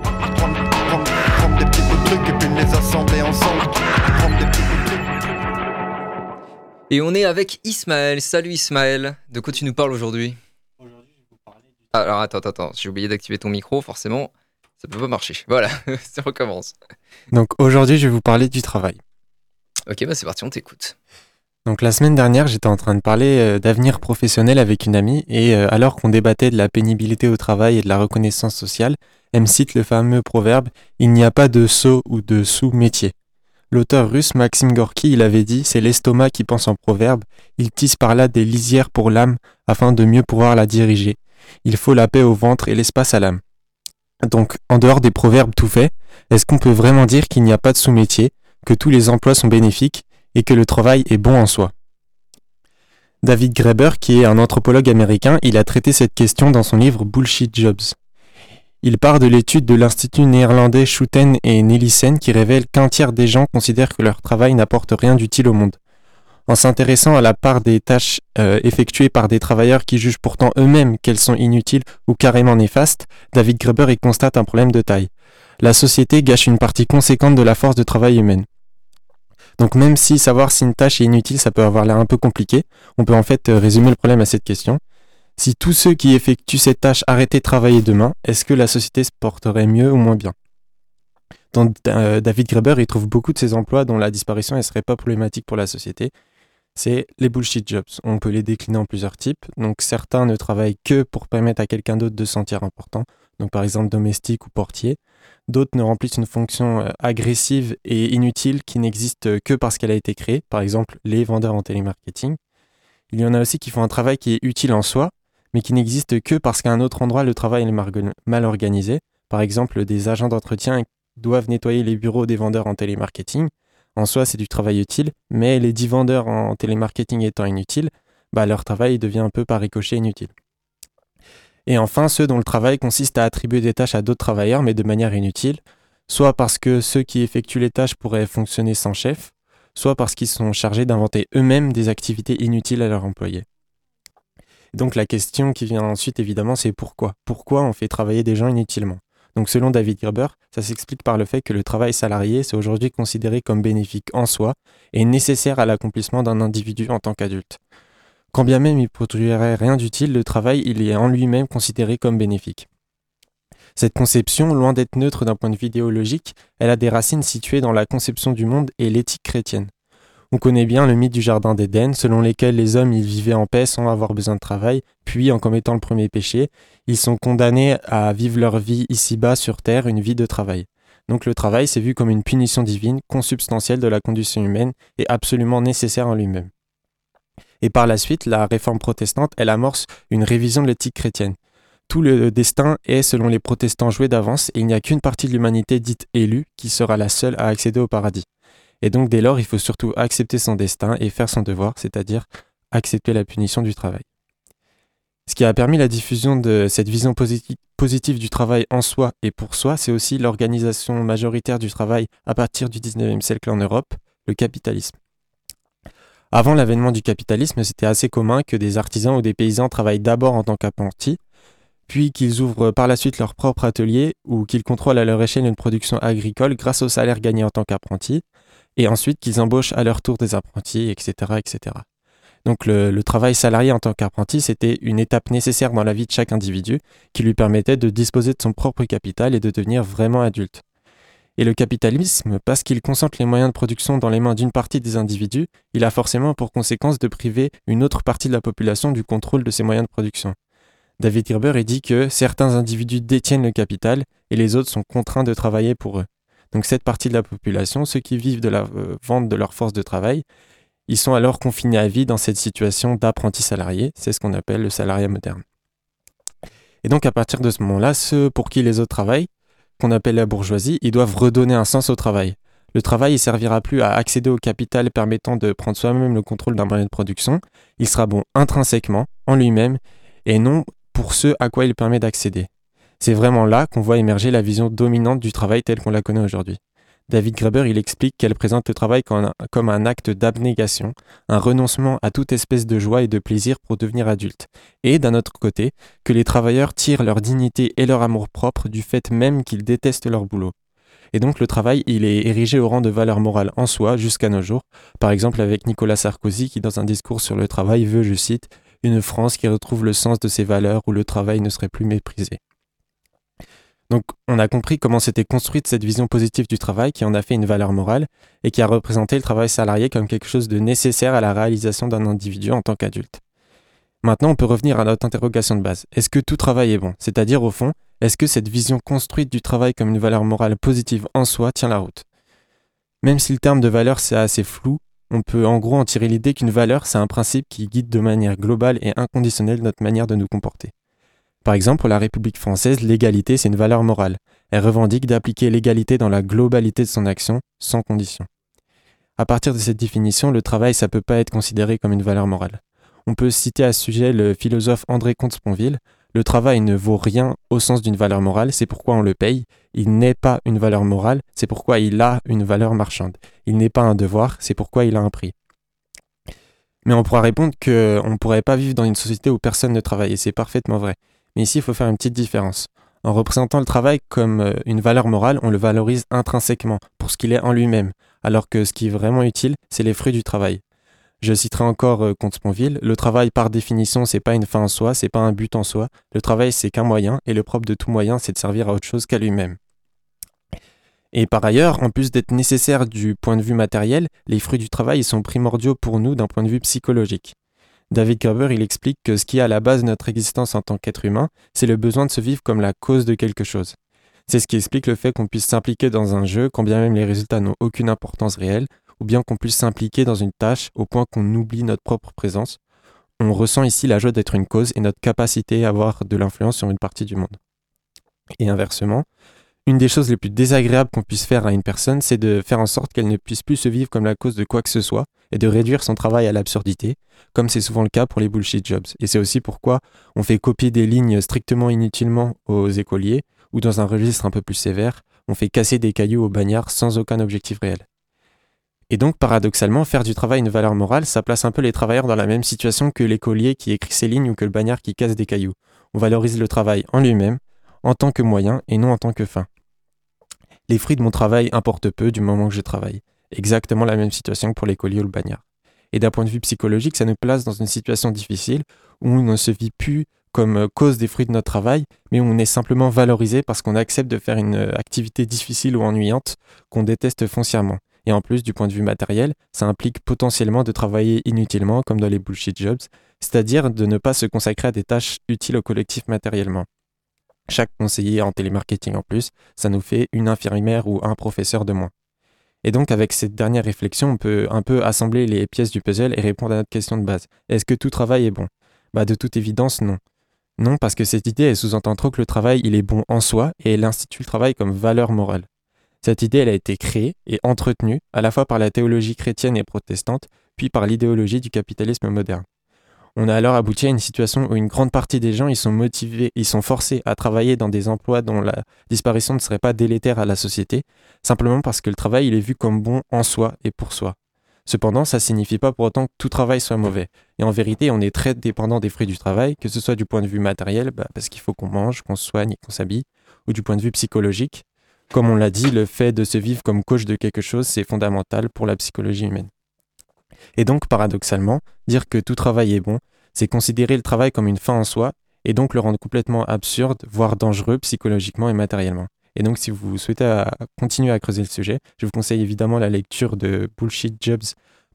Et on est avec Ismaël. Salut Ismaël. De quoi tu nous parles aujourd'hui? Alors attends, attends, attends. J'ai oublié d'activer ton micro, forcément. Ça peut pas marcher. Voilà, ça recommence. Donc aujourd'hui, je vais vous parler du travail. Ok, bah c'est parti, on t'écoute. Donc la semaine dernière, j'étais en train de parler euh, d'avenir professionnel avec une amie et euh, alors qu'on débattait de la pénibilité au travail et de la reconnaissance sociale, elle me cite le fameux proverbe Il n'y a pas de saut ou de sous-métier. L'auteur russe Maxime Gorky, il avait dit C'est l'estomac qui pense en proverbe, il tisse par là des lisières pour l'âme afin de mieux pouvoir la diriger. Il faut la paix au ventre et l'espace à l'âme. Donc, en dehors des proverbes tout faits, est-ce qu'on peut vraiment dire qu'il n'y a pas de sous-métier, que tous les emplois sont bénéfiques et que le travail est bon en soi? David Graeber, qui est un anthropologue américain, il a traité cette question dans son livre Bullshit Jobs. Il part de l'étude de l'Institut néerlandais Schouten et Nelissen qui révèle qu'un tiers des gens considèrent que leur travail n'apporte rien d'utile au monde. En s'intéressant à la part des tâches euh, effectuées par des travailleurs qui jugent pourtant eux-mêmes qu'elles sont inutiles ou carrément néfastes, David Graeber y constate un problème de taille. La société gâche une partie conséquente de la force de travail humaine. Donc même si savoir si une tâche est inutile, ça peut avoir l'air un peu compliqué, on peut en fait euh, résumer le problème à cette question. Si tous ceux qui effectuent cette tâche arrêtaient de travailler demain, est-ce que la société se porterait mieux ou moins bien? Euh, David Graeber, il trouve beaucoup de ces emplois dont la disparition ne serait pas problématique pour la société. C'est les bullshit jobs. On peut les décliner en plusieurs types. Donc certains ne travaillent que pour permettre à quelqu'un d'autre de se sentir important, donc par exemple domestique ou portier. D'autres ne remplissent une fonction euh, agressive et inutile qui n'existe que parce qu'elle a été créée, par exemple les vendeurs en télémarketing. Il y en a aussi qui font un travail qui est utile en soi, mais qui n'existe que parce qu'à un autre endroit le travail est mal organisé. Par exemple, des agents d'entretien doivent nettoyer les bureaux des vendeurs en télémarketing. En soi, c'est du travail utile, mais les 10 vendeurs en télémarketing étant inutiles, bah, leur travail devient un peu par ricochet inutile. Et enfin, ceux dont le travail consiste à attribuer des tâches à d'autres travailleurs, mais de manière inutile, soit parce que ceux qui effectuent les tâches pourraient fonctionner sans chef, soit parce qu'ils sont chargés d'inventer eux-mêmes des activités inutiles à leurs employés. Donc la question qui vient ensuite, évidemment, c'est pourquoi? Pourquoi on fait travailler des gens inutilement? Donc selon David Gerber, ça s'explique par le fait que le travail salarié c'est aujourd'hui considéré comme bénéfique en soi et nécessaire à l'accomplissement d'un individu en tant qu'adulte. Quand bien même il produirait rien d'utile, le travail il est en lui-même considéré comme bénéfique. Cette conception, loin d'être neutre d'un point de vue idéologique, elle a des racines situées dans la conception du monde et l'éthique chrétienne. On connaît bien le mythe du Jardin d'Éden, selon lequel les hommes ils vivaient en paix sans avoir besoin de travail, puis en commettant le premier péché, ils sont condamnés à vivre leur vie ici-bas sur Terre, une vie de travail. Donc le travail, c'est vu comme une punition divine, consubstantielle de la condition humaine et absolument nécessaire en lui-même. Et par la suite, la réforme protestante, elle amorce une révision de l'éthique chrétienne. Tout le destin est, selon les protestants, joué d'avance et il n'y a qu'une partie de l'humanité dite élue qui sera la seule à accéder au paradis. Et donc dès lors, il faut surtout accepter son destin et faire son devoir, c'est-à-dire accepter la punition du travail. Ce qui a permis la diffusion de cette vision positive du travail en soi et pour soi, c'est aussi l'organisation majoritaire du travail à partir du 19e siècle en Europe, le capitalisme. Avant l'avènement du capitalisme, c'était assez commun que des artisans ou des paysans travaillent d'abord en tant qu'apprentis, puis qu'ils ouvrent par la suite leur propre atelier ou qu'ils contrôlent à leur échelle une production agricole grâce au salaire gagné en tant qu'apprenti, et ensuite qu'ils embauchent à leur tour des apprentis, etc. etc. Donc le, travail salarié en tant qu'apprenti, c'était une étape nécessaire dans la vie de chaque individu qui lui permettait de disposer de son propre capital et de devenir vraiment adulte. Et le capitalisme, parce qu'il concentre les moyens de production dans les mains d'une partie des individus, il a forcément pour conséquence de priver une autre partie de la population du contrôle de ces moyens de production. David Gerber dit que certains individus détiennent le capital et les autres sont contraints de travailler pour eux. Donc cette partie de la population, ceux qui vivent de la euh, vente de leur force de travail, ils sont alors confinés à vie dans cette situation d'apprenti salarié. C'est ce qu'on appelle le salariat moderne. Et donc à partir de ce moment-là, ceux pour qui les autres travaillent, qu'on appelle la bourgeoisie, ils doivent redonner un sens au travail. Le travail ne servira plus à accéder au capital permettant de prendre soi-même le contrôle d'un moyen de production, il sera bon intrinsèquement, en lui-même, et non pour ceux à quoi il permet d'accéder. C'est vraiment là qu'on voit émerger la vision dominante du travail tel qu'on la connaît aujourd'hui. David Graeber, il explique qu'elle présente le travail comme un, acte d'abnégation, un renoncement à toute espèce de joie et de plaisir pour devenir adulte. Et d'un autre côté, que les travailleurs tirent leur dignité et leur amour-propre du fait même qu'ils détestent leur boulot. Et donc le travail, il est érigé au rang de valeur morale en soi jusqu'à nos jours. Par exemple avec Nicolas Sarkozy qui dans un discours sur le travail veut, je cite, une France qui retrouve le sens de ses valeurs où le travail ne serait plus méprisé. Donc on a compris comment s'était construite cette vision positive du travail qui en a fait une valeur morale et qui a représenté le travail salarié comme quelque chose de nécessaire à la réalisation d'un individu en tant qu'adulte. Maintenant, on peut revenir à notre interrogation de base. Est-ce que tout travail est bon? C'est-à-dire, au fond, est-ce que cette vision construite du travail comme une valeur morale positive en soi tient la route? Même si le terme de valeur c'est assez flou, on peut en gros en tirer l'idée qu'une valeur c'est un principe qui guide de manière globale et inconditionnelle notre manière de nous comporter. Par exemple, pour la République française, l'égalité, c'est une valeur morale. Elle revendique d'appliquer l'égalité dans la globalité de son action, sans condition. À partir de cette définition, le travail, ça peut pas être considéré comme une valeur morale. On peut citer à ce sujet le philosophe André Comte-Sponville. Le travail ne vaut rien au sens d'une valeur morale, c'est pourquoi on le paye. Il n'est pas une valeur morale, c'est pourquoi il a une valeur marchande. Il n'est pas un devoir, c'est pourquoi il a un prix. Mais on pourra répondre qu'on ne pourrait pas vivre dans une société où personne ne travaille, et c'est parfaitement vrai. Mais ici, il faut faire une petite différence. En représentant le travail comme euh, une valeur morale, on le valorise intrinsèquement, pour ce qu'il est en lui-même, alors que ce qui est vraiment utile, c'est les fruits du travail. Je citerai encore euh, Comte Sponville, le travail par définition, c'est pas une fin en soi, c'est pas un but en soi. Le travail, c'est qu'un moyen, et le propre de tout moyen, c'est de servir à autre chose qu'à lui-même. Et par ailleurs, en plus d'être nécessaires du point de vue matériel, les fruits du travail sont primordiaux pour nous d'un point de vue psychologique. David Gerber, il explique que ce qui est à la base de notre existence en tant qu'être humain, c'est le besoin de se vivre comme la cause de quelque chose. C'est ce qui explique le fait qu'on puisse s'impliquer dans un jeu quand bien même les résultats n'ont aucune importance réelle, ou bien qu'on puisse s'impliquer dans une tâche au point qu'on oublie notre propre présence. On ressent ici la joie d'être une cause et notre capacité à avoir de l'influence sur une partie du monde. Et inversement, une des choses les plus désagréables qu'on puisse faire à une personne, c'est de faire en sorte qu'elle ne puisse plus se vivre comme la cause de quoi que ce soit et de réduire son travail à l'absurdité, comme c'est souvent le cas pour les bullshit jobs. Et c'est aussi pourquoi on fait copier des lignes strictement inutilement aux écoliers, ou dans un registre un peu plus sévère, on fait casser des cailloux aux bagnards sans aucun objectif réel. Et donc, paradoxalement, faire du travail une valeur morale, ça place un peu les travailleurs dans la même situation que l'écolier qui écrit ses lignes ou que le bagnard qui casse des cailloux. On valorise le travail en lui-même, en tant que moyen et non en tant que fin. Les fruits de mon travail importent peu du moment que je travaille. Exactement la même situation que pour l'écolier ou le bagnard. Et d'un point de vue psychologique, ça nous place dans une situation difficile où on ne se vit plus comme cause des fruits de notre travail, mais où on est simplement valorisé parce qu'on accepte de faire une activité difficile ou ennuyante qu'on déteste foncièrement. Et en plus, du point de vue matériel, ça implique potentiellement de travailler inutilement, comme dans les bullshit jobs, c'est-à-dire de ne pas se consacrer à des tâches utiles au collectif matériellement. Chaque conseiller en télémarketing en plus, ça nous fait une infirmière ou un professeur de moins. Et donc avec cette dernière réflexion, on peut un peu assembler les pièces du puzzle et répondre à notre question de base. Est-ce que tout travail est bon? Bah de toute évidence non. Non parce que cette idée elle sous-entend trop que le travail il est bon en soi et elle institue le travail comme valeur morale. Cette idée elle a été créée et entretenue à la fois par la théologie chrétienne et protestante, puis par l'idéologie du capitalisme moderne. On a alors abouti à une situation où une grande partie des gens ils sont motivés, ils sont forcés à travailler dans des emplois dont la disparition ne serait pas délétère à la société, simplement parce que le travail il est vu comme bon en soi et pour soi. Cependant, ça signifie pas pour autant que tout travail soit mauvais. Et en vérité, on est très dépendant des fruits du travail, que ce soit du point de vue matériel, bah, parce qu'il faut qu'on mange, qu'on soigne et qu'on s'habille, ou du point de vue psychologique. Comme on l'a dit, le fait de se vivre comme coach de quelque chose, c'est fondamental pour la psychologie humaine. Et donc, paradoxalement, dire que tout travail est bon, c'est considérer le travail comme une fin en soi, et donc le rendre complètement absurde, voire dangereux psychologiquement et matériellement. Et donc, si vous souhaitez continuer à creuser le sujet, je vous conseille évidemment la lecture de Bullshit Jobs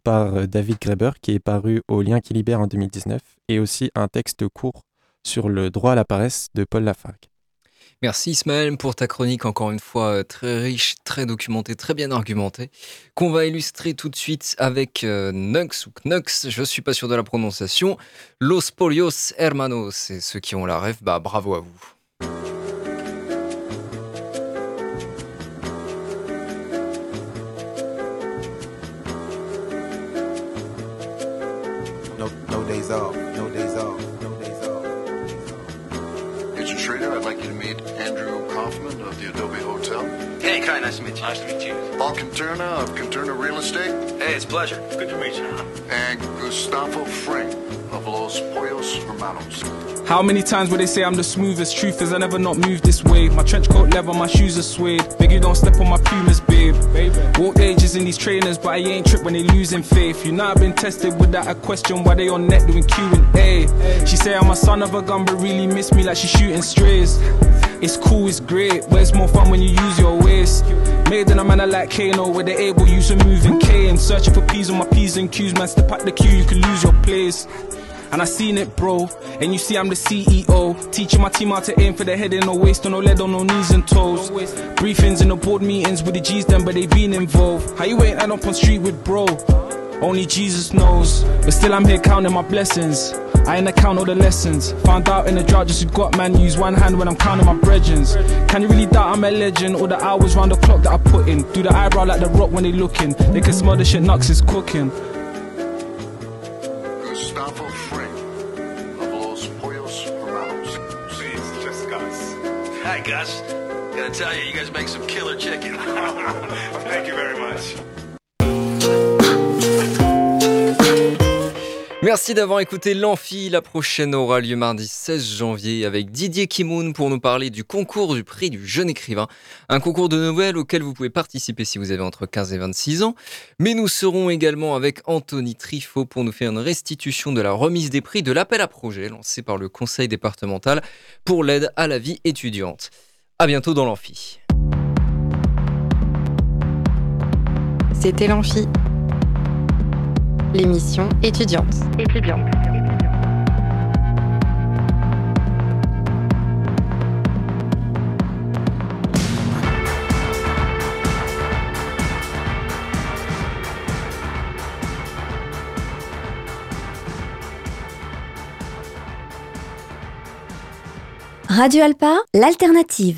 par euh, David Graeber, qui est paru au Lien qui libère en 2019, et aussi un texte court sur le droit à la paresse de Paul Lafargue. Merci Ismaël pour ta chronique, encore une fois euh, très riche, très documentée, très bien argumentée, qu'on va illustrer tout de suite avec euh, Nux ou Knux, je suis pas sûr de la prononciation. Los Polios Hermanos, et ceux qui ont la rêve, bah bravo à vous. Nice to meet you. Nice to meet you. Paul Conterna of Conterna Real Estate. Hey, it's a pleasure. Good to meet you. And Gustavo Fring of Los Pollos Hermanos. How many times would they say I'm the smoothest? Truth is, I never not moved this way. My trench coat leather, my shoes are suede. Beg you don't step on my pumas, babe. Baby. Walk ages in these trainers, but I ain't trip when they losing faith. You know I've been tested without a question why they on net doing Q and A. She say I'm a son of a gun, but really miss me like she shooting strays. It's cool, it's great, but it's more fun when you use your waist. Made in a manner like Kano, where they able use a moving K and searching for P's on my P's and Q's. Man, step out the queue, you can lose your place. And I seen it, bro. And you see, I'm the CEO. Teaching my team how to aim for the head and no waist, on no lead, on no knees and toes. Briefings in the board meetings with the G's, them, but they been involved. How you ain't add up on street with bro? Only Jesus knows. But still, I'm here counting my blessings. I ain't account all the lessons. Found out in the drought, just got man. Use one hand when I'm counting my brethrens. Can you really doubt I'm a legend? All the hours round the clock that I put in. Do the eyebrow like the rock when they looking. They can smell the shit Nux is cooking. Gus. Gotta tell you, you guys make some killer chicken. Thank you very much. Merci d'avoir écouté l'Amphi. La prochaine aura lieu mardi 16 janvier avec Didier Kimoun pour nous parler du concours du prix du jeune écrivain. Un concours de nouvelles auquel vous pouvez participer si vous avez entre 15 et 26 ans. Mais nous serons également avec Anthony Trifot pour nous faire une restitution de la remise des prix de l'appel à projet lancé par le conseil départemental pour l'aide à la vie étudiante. À bientôt dans l'Amphi. C'était l'Amphi, l'émission étudiante. Étudiante. Radio Alpa, l'alternative.